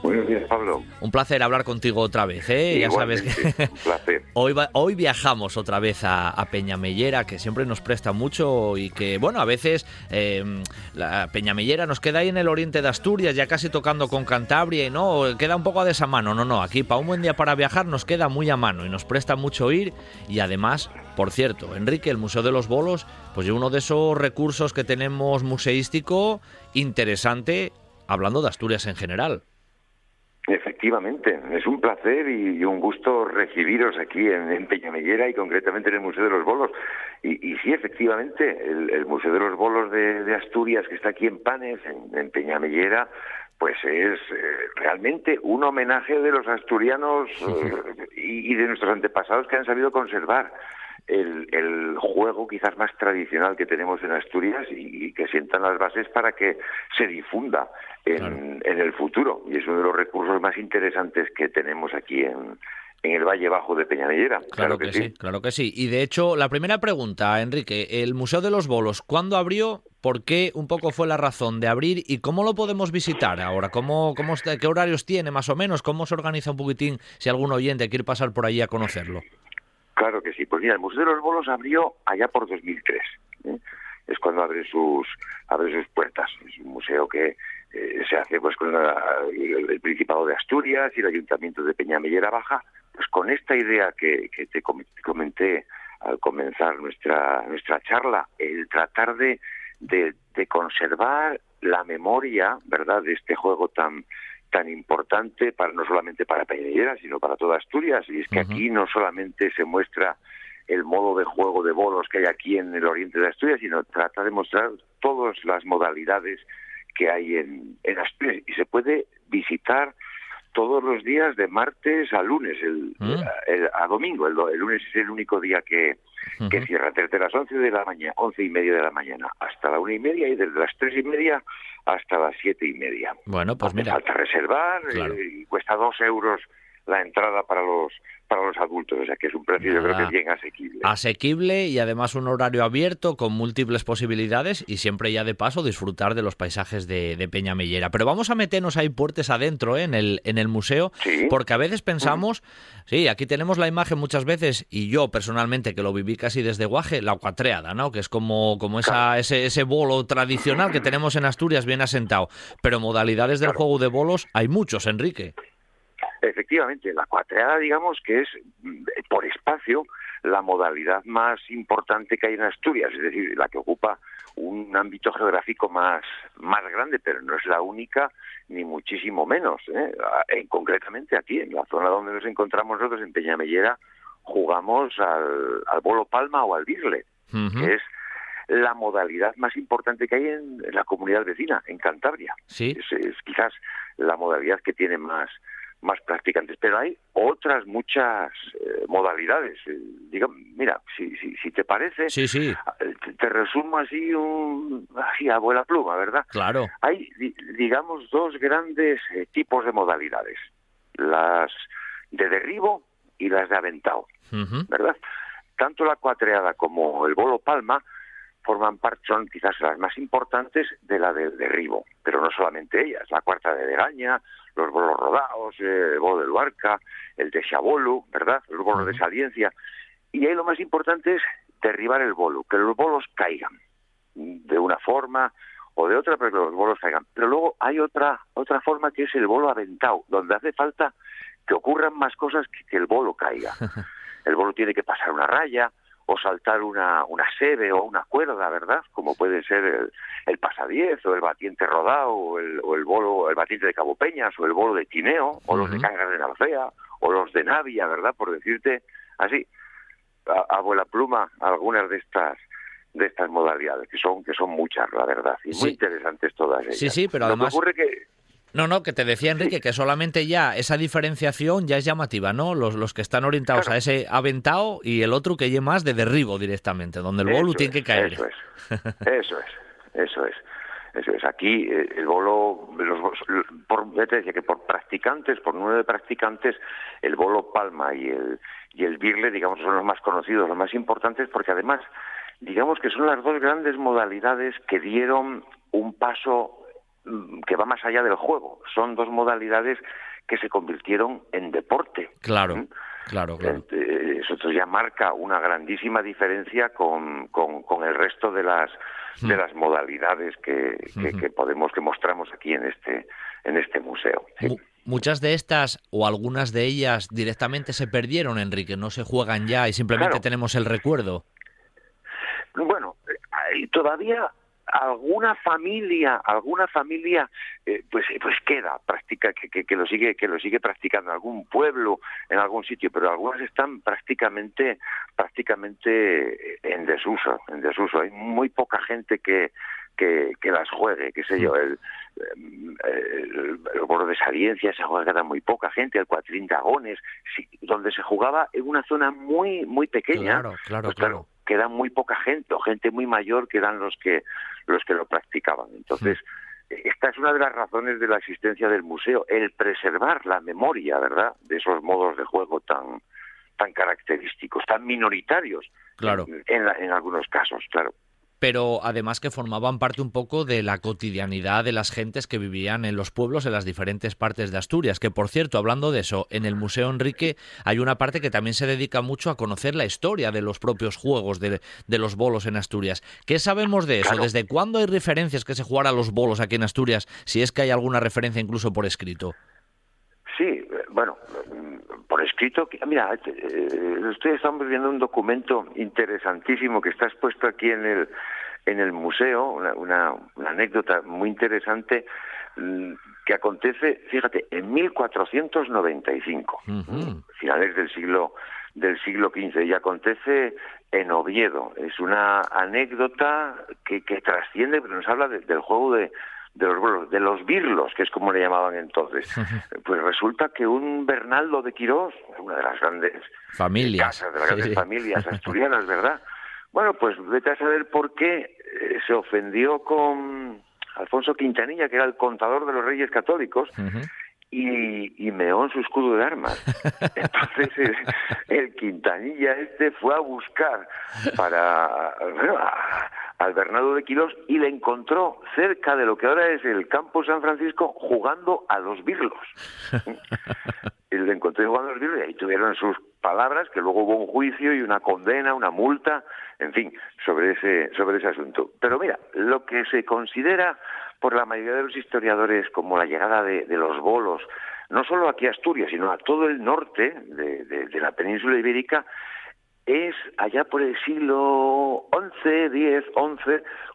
S7: Buenos días, Pablo.
S2: Un placer hablar contigo otra vez, ¿eh?
S7: ya sabes que un placer.
S2: hoy, hoy viajamos otra vez a, Peñamellera, que siempre nos presta mucho y que, bueno, a veces eh, la Peñamellera nos queda ahí en el oriente de Asturias, ya casi tocando con Cantabria y no, queda un poco a desamano. No, no, aquí para un buen día para viajar nos queda muy a mano y nos presta mucho ir y además, por cierto, Enrique, el Museo de los Bolos, pues es uno de esos recursos que tenemos museístico interesante hablando de Asturias en general.
S7: Efectivamente, es un placer y, un gusto recibiros aquí en, Peñamellera y concretamente en el Museo de los Bolos. Y, sí, efectivamente, el, Museo de los Bolos de, Asturias, que está aquí en Panes, en, Peñamellera, pues es eh, realmente un homenaje de los asturianos eh, y, de nuestros antepasados que han sabido conservar el, juego quizás más tradicional que tenemos en Asturias y, que sientan las bases para que se difunda en, el futuro. Y es uno de los recursos más interesantes que tenemos aquí en, en el Valle Bajo de Peñamellera.
S2: Claro, que, sí. claro que sí. Y de hecho, la primera pregunta, Enrique, el Museo de los Bolos, ¿cuándo abrió? ¿Por qué un poco fue la razón de abrir y cómo lo podemos visitar ahora? ¿Cómo, cómo, ¿Qué horarios tiene más o menos? ¿Cómo se organiza un poquitín si algún oyente quiere pasar por allí a conocerlo?
S7: Claro que sí. Pues mira, el Museo de los Bolos abrió allá por 2003. ¿eh? Es cuando abre sus, abre sus puertas. Es un museo que eh, se hace pues con el, Principado de Asturias y el Ayuntamiento de Peñamellera Baja, pues con esta idea que, te comenté al comenzar nuestra, nuestra charla, el tratar de, de, de conservar la memoria, ¿verdad?, de este juego tan tan importante para no solamente para Peñera, sino para toda Asturias. Y es que aquí no solamente se muestra el modo de juego de bolos que hay aquí en el oriente de Asturias, sino trata de mostrar todas las modalidades que hay en, en Asturias. Y se puede visitar todos los días de martes a lunes, el, mm. a domingo. El, lunes es el único día que, que cierra desde las once de la mañana, once y media de la mañana hasta la una y media y desde las tres y media hasta las siete y media.
S2: Bueno, pues mira.
S7: Falta reservar eh, y cuesta dos euros la entrada para los para los adultos, o sea que es un precio yo creo que bien asequible.
S2: Asequible y además un horario abierto con múltiples posibilidades y siempre ya de paso disfrutar de los paisajes de, de Peñamellera. Pero vamos a meternos ahí puertes adentro ¿eh? en, el, en el museo, porque a veces pensamos, sí, aquí tenemos la imagen muchas veces y yo personalmente que lo viví casi desde Guaje, la cuatreada, ¿no? que es como, como esa, ese, ese bolo tradicional que tenemos en Asturias bien asentado. Pero modalidades del juego de bolos hay muchos, Enrique.
S7: Efectivamente, la cuatreada, digamos que es mm, por espacio la modalidad más importante que hay en Asturias, es decir, la que ocupa un ámbito geográfico más, más grande, pero no es la única ni muchísimo menos. ¿eh? En, concretamente aquí, en la zona donde nos encontramos nosotros, en Peñamellera, jugamos al, al bolo palma o al bisle, que es la modalidad más importante que hay en, la comunidad vecina, en Cantabria.
S2: ¿Sí?
S7: es, quizás la modalidad que tiene más, más practicantes, pero hay otras muchas eh, modalidades. Eh, mira, si, si, te parece,
S2: sí, sí.
S7: Eh, te, resumo así, un, así a buena pluma, ¿verdad?
S2: Claro.
S7: Hay, digamos, dos grandes tipos de modalidades, las de derribo y las de aventado, ¿verdad? Tanto la cuatreada como el bolo palma forman parte, son quizás las más importantes de la del derribo, pero no solamente ellas, la cuarta de Degaña, los bolos rodados, el bolo del Barca, el de Chabolo, ¿verdad? Los bolos de Saliencia. Y ahí lo más importante es derribar el bolo, que los bolos caigan de una forma o de otra, pero que los bolos caigan. Pero luego hay otra otra forma que es el bolo aventado, donde hace falta que ocurran más cosas que que el bolo caiga. El bolo tiene que pasar una raya, o saltar una, una sebe o una cuerda, ¿verdad? Como puede ser el, el pasadiez o el batiente rodado o el, o el bolo, el batiente de Cabo Peñas o el bolo de Tineo o los de Cangas de Nalfea o los de Navia, ¿verdad? Por decirte así, a, abuela pluma, algunas de estas de estas modalidades, que son que son muchas, la verdad, y muy interesantes todas ellas.
S2: Sí, sí, pero además... ocurre que no, no, que te decía Enrique que solamente ya esa diferenciación ya es llamativa, ¿no? Los, los que están orientados a ese aventado y el otro que lleva más de derribo directamente, donde el bolo tiene que caer.
S7: Eso es, eso es, eso es. Eso es. Aquí eh, el bolo, los, por, te decía que por practicantes, por nueve practicantes, el bolo palma y el, y el birle, digamos, son los más conocidos, los más importantes, porque además, digamos que son las dos grandes modalidades que dieron un paso que va más allá del juego. Son dos modalidades que se convirtieron en deporte.
S2: Claro. ¿Mm? Claro, claro.
S7: Eso ya marca una grandísima diferencia con, con, el resto de las de mm. las modalidades que, que, podemos que mostramos aquí en este en este museo.
S2: Muchas de estas o algunas de ellas directamente se perdieron, Enrique, no se juegan ya y simplemente tenemos el recuerdo.
S7: Bueno, eh, todavía alguna familia, alguna familia, eh, pues, pues queda, practica, que, que, lo sigue, que lo sigue practicando en algún pueblo, en algún sitio, pero algunas están prácticamente, prácticamente en desuso, en desuso. Hay muy poca gente que, que, que las juegue, qué sé yo, el, el, el, de Saliencia se juega muy poca gente, el Cuatrín Dragones, donde se jugaba en una zona muy, muy pequeña.
S2: Claro, claro, pues claro
S7: queda muy poca gente o gente muy mayor que eran los que los que lo practicaban. Entonces, esta es una de las razones de la existencia del museo, el preservar la memoria, ¿verdad?, de esos modos de juego tan tan característicos, tan minoritarios,
S2: claro.
S7: en, en algunos casos, claro
S2: pero además que formaban parte un poco de la cotidianidad de las gentes que vivían en los pueblos en las diferentes partes de Asturias. Que por cierto, hablando de eso, en el Museo Enrique hay una parte que también se dedica mucho a conocer la historia de los propios juegos de, los bolos en Asturias. ¿Qué sabemos de eso? ¿Desde cuándo hay referencias que se jugara a los bolos aquí en Asturias? Si es que hay alguna referencia incluso por escrito.
S7: Por escrito, mira, eh, ustedes estamos viendo un documento interesantísimo que está expuesto aquí en el en el museo, una, anécdota muy interesante mm, que acontece, fíjate, en 1495, finales del siglo del siglo XV, y acontece en Oviedo. Es una anécdota que, que trasciende, pero nos habla del juego de, de los de los birlos, que es como le llamaban entonces. Pues resulta que un Bernaldo de Quirós, una de las grandes
S2: familias,
S7: casas, de las grandes familias asturianas, ¿verdad? Bueno, pues vete a saber por qué eh, se ofendió con Alfonso Quintanilla, que era el contador de los reyes católicos, y, y, meó en su escudo de armas. Entonces el, Quintanilla este fue a buscar para al Bernardo de Quirós y le encontró cerca de lo que ahora es el campo San Francisco jugando a los birlos. y le encontró jugando a los birlos y ahí tuvieron sus palabras, que luego hubo un juicio y una condena, una multa, en fin, sobre ese, sobre ese asunto. Pero mira, lo que se considera por la mayoría de los historiadores como la llegada de, los bolos, no solo aquí a Asturias, sino a todo el norte de, de la península ibérica, es allá por el siglo XI, X, XI,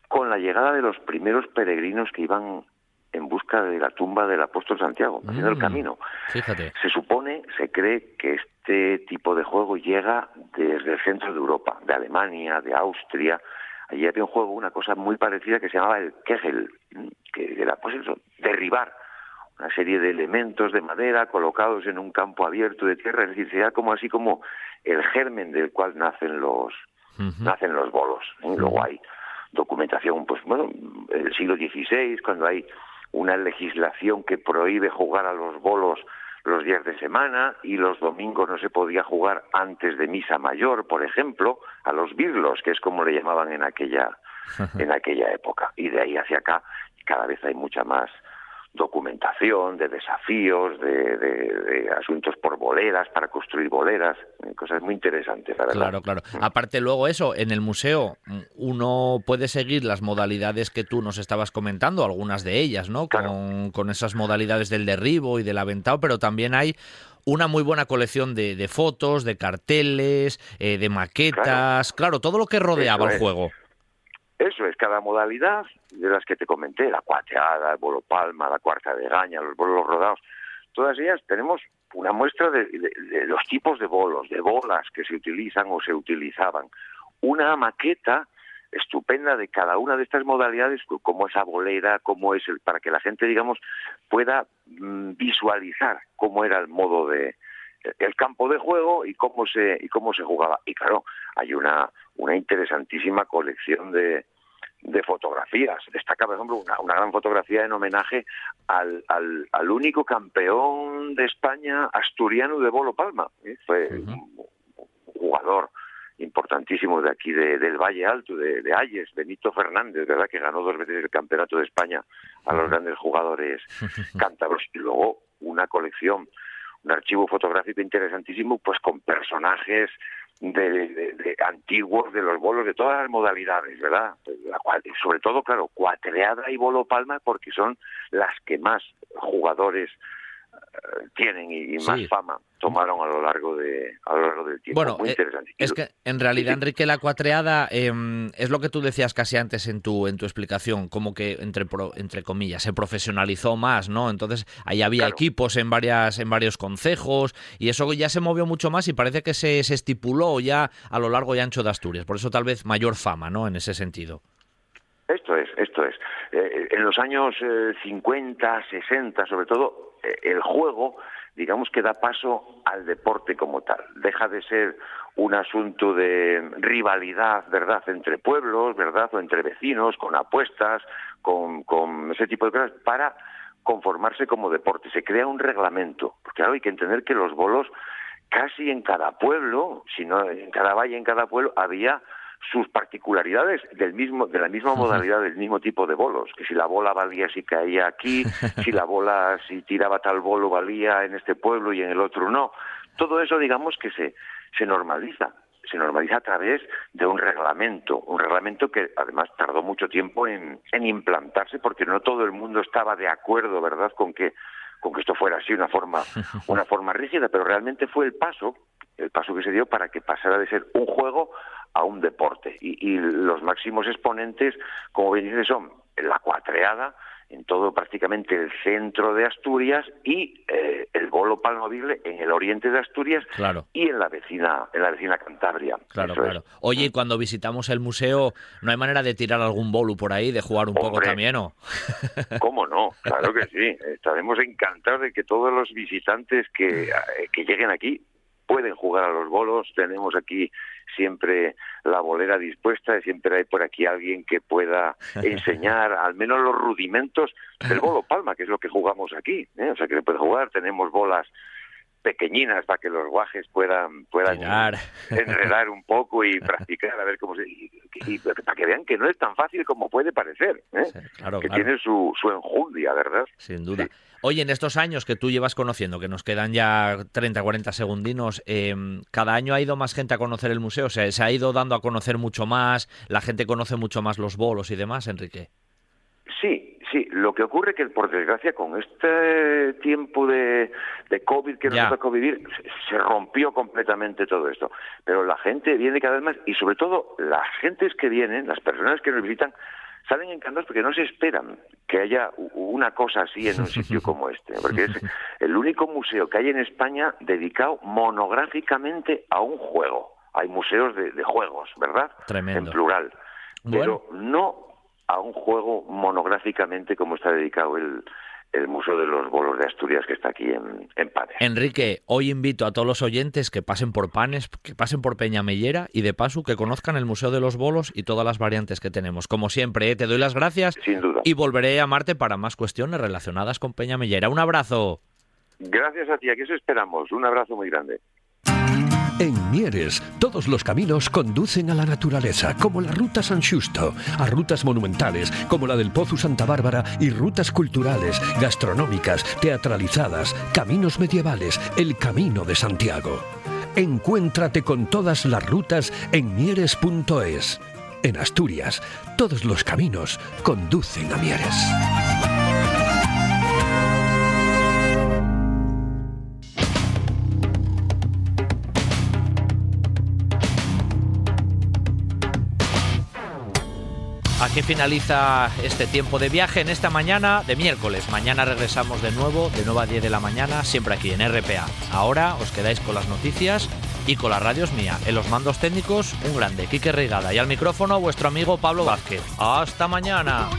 S7: con la llegada de los primeros peregrinos que iban en busca de la tumba del apóstol Santiago, haciendo el mm, camino.
S2: Fíjate.
S7: Se supone, se cree que este tipo de juego llega desde el centro de Europa, de Alemania, de Austria. Allí había un juego, una cosa muy parecida que se llamaba el Kegel, que era pues eso, derribar una serie de elementos de madera colocados en un campo abierto de tierra, es decir, sería como así como el germen del cual nacen los nacen los bolos. Y luego hay documentación, pues bueno, el siglo XVI, cuando hay una legislación que prohíbe jugar a los bolos los días de semana y los domingos no se podía jugar antes de misa mayor, por ejemplo, a los birlos, que es como le llamaban en aquella en aquella época. Y de ahí hacia acá cada vez hay mucha más documentación, de desafíos, de, asuntos por boleras, para construir boleras, eh, cosas muy interesantes, la verdad.
S2: Claro, claro. Mm. Aparte luego eso, en el museo uno puede seguir las modalidades que tú nos estabas comentando, algunas de ellas, ¿no? Con, esas modalidades del derribo y del aventado, pero también hay una muy buena colección de, fotos, de carteles, eh, de maquetas, claro. todo lo que rodeaba el juego.
S7: Eso es, cada modalidad de las que te comenté, la cuateada, el bolo palma, la cuarta de gaña, los bolos rodados, todas ellas tenemos una muestra de, los tipos de bolos, de bolas que se utilizan o se utilizaban, una maqueta estupenda de cada una de estas modalidades, como esa bolera, como es el, para que la gente, digamos, pueda mm, visualizar cómo era el modo de, el campo de juego y cómo se y cómo se jugaba. Y claro hay una una interesantísima colección de, de fotografías. Destaca, por ejemplo, una, una gran fotografía en homenaje al, al, al, único campeón de España asturiano de bolo palma. ¿eh? Fue un jugador importantísimos de aquí del Valle Alto, de, de Ayes, Benito Fernández, ¿verdad? Que ganó dos veces el Campeonato de España a los grandes jugadores cántabros. Y luego una colección, un archivo fotográfico interesantísimo, pues con personajes de, antiguos, de los bolos, de todas las modalidades, ¿verdad? La cual, sobre todo, claro, cuatreada y bolo palma, porque son las que más jugadores tienen y, más fama tomaron a lo largo de a lo largo del tiempo.
S2: Bueno, Muy eh, interesante. es que en realidad, Enrique, la cuatreada em, es lo que tú decías casi antes en tu en tu explicación, como que entre entre comillas se profesionalizó más, ¿no? Entonces ahí había equipos en varias en varios concejos y eso ya se movió mucho más y parece que se, se estipuló ya a lo largo y ancho de Asturias. Por eso tal vez mayor fama, ¿no? En ese sentido.
S7: Esto es, esto es. Eh, en los años 50, 60, sobre todo, el juego, digamos que da paso al deporte como tal. Deja de ser un asunto de rivalidad, ¿verdad?, entre pueblos, ¿verdad?, o entre vecinos, con apuestas, con, ese tipo de cosas, para conformarse como deporte. Se crea un reglamento, porque ahora hay que entender que los bolos casi en cada pueblo, si no en cada valle, en cada pueblo, había sus particularidades del mismo, de la misma modalidad, del mismo tipo de bolos, que si la bola valía si caía aquí, si la bola si tiraba tal bolo valía en este pueblo y en el otro no. Todo eso digamos que se, se normaliza, se normaliza a través de un reglamento, un reglamento que además tardó mucho tiempo en, en implantarse porque no todo el mundo estaba de acuerdo, ¿verdad?, con que con que esto fuera así una forma una forma rígida, pero realmente fue el paso, el paso que se dio para que pasara de ser un juego a un deporte. Y, los máximos exponentes, como bien dices, son la cuatreada, en todo prácticamente el centro de Asturias y eh, el bolo palmovible en el oriente de Asturias y en la vecina en la vecina Cantabria.
S2: Claro, claro. Oye, cuando visitamos el museo, ¿no hay manera de tirar algún bolo por ahí, de jugar un poco también, o?
S7: ¿Cómo no? Claro que sí. Estaremos encantados de que todos los visitantes que, eh, que lleguen aquí pueden jugar a los bolos. Tenemos aquí siempre la bolera dispuesta y siempre hay por aquí alguien que pueda enseñar al menos los rudimentos del bolo palma, que es lo que jugamos aquí. ¿eh? O sea, que se puede jugar. Tenemos bolas pequeñinas para que los guajes puedan puedan enredar un poco y practicar a ver cómo se y, para que vean que no es tan fácil como puede parecer ¿eh? que tiene su, su enjundia verdad
S2: sin duda Oye, en estos años que tú llevas conociendo, que nos quedan ya 30, 40 segundinos, em, ¿cada año ha ido más gente a conocer el museo? O sea, ¿se ha ido dando a conocer mucho más? ¿La gente conoce mucho más los bolos y demás, Enrique?
S7: Sí. Lo que ocurre que, por desgracia, con este tiempo de, de COVID que nos tocó vivir, se rompió completamente todo esto. Pero la gente viene cada vez más y, sobre todo, las gentes que vienen, las personas que nos visitan, salen encantados porque no se esperan que haya una cosa así en un sitio como este, porque es el único museo que hay en España dedicado monográficamente a un juego. Hay museos de, juegos, ¿verdad?
S2: Tremendo.
S7: En plural. Pero no a un juego monográficamente como está dedicado el, el Museo de los Bolos de Asturias que está aquí en, en, Panes.
S2: Enrique, hoy invito a todos los oyentes que pasen por Panes, que pasen por Peñamellera y de paso que conozcan el Museo de los Bolos y todas las variantes que tenemos. Como siempre, ¿eh? te doy las gracias
S7: Sin duda.
S2: y volveré a llamarte para más cuestiones relacionadas con Peñamellera. Un abrazo.
S7: Gracias a ti, aquí os esperamos. Un abrazo muy grande.
S3: En Mieres, todos los caminos conducen a la naturaleza, como la Ruta San Justo, a rutas monumentales, como la del Pozo Santa Bárbara, y rutas culturales, gastronómicas, teatralizadas, caminos medievales, el Camino de Santiago. Encuéntrate con todas las rutas en mieres.es. En Asturias, todos los caminos conducen a Mieres.
S2: Aquí finaliza este tiempo de viaje en esta mañana de miércoles. Mañana regresamos de nuevo, de 9 a 10 de la mañana, siempre aquí en RPA. Ahora os quedáis con las noticias y con las radios mía. En los mandos técnicos, un grande, Quique Rigada. Y al micrófono, vuestro amigo Pablo Vázquez. ¡Hasta mañana!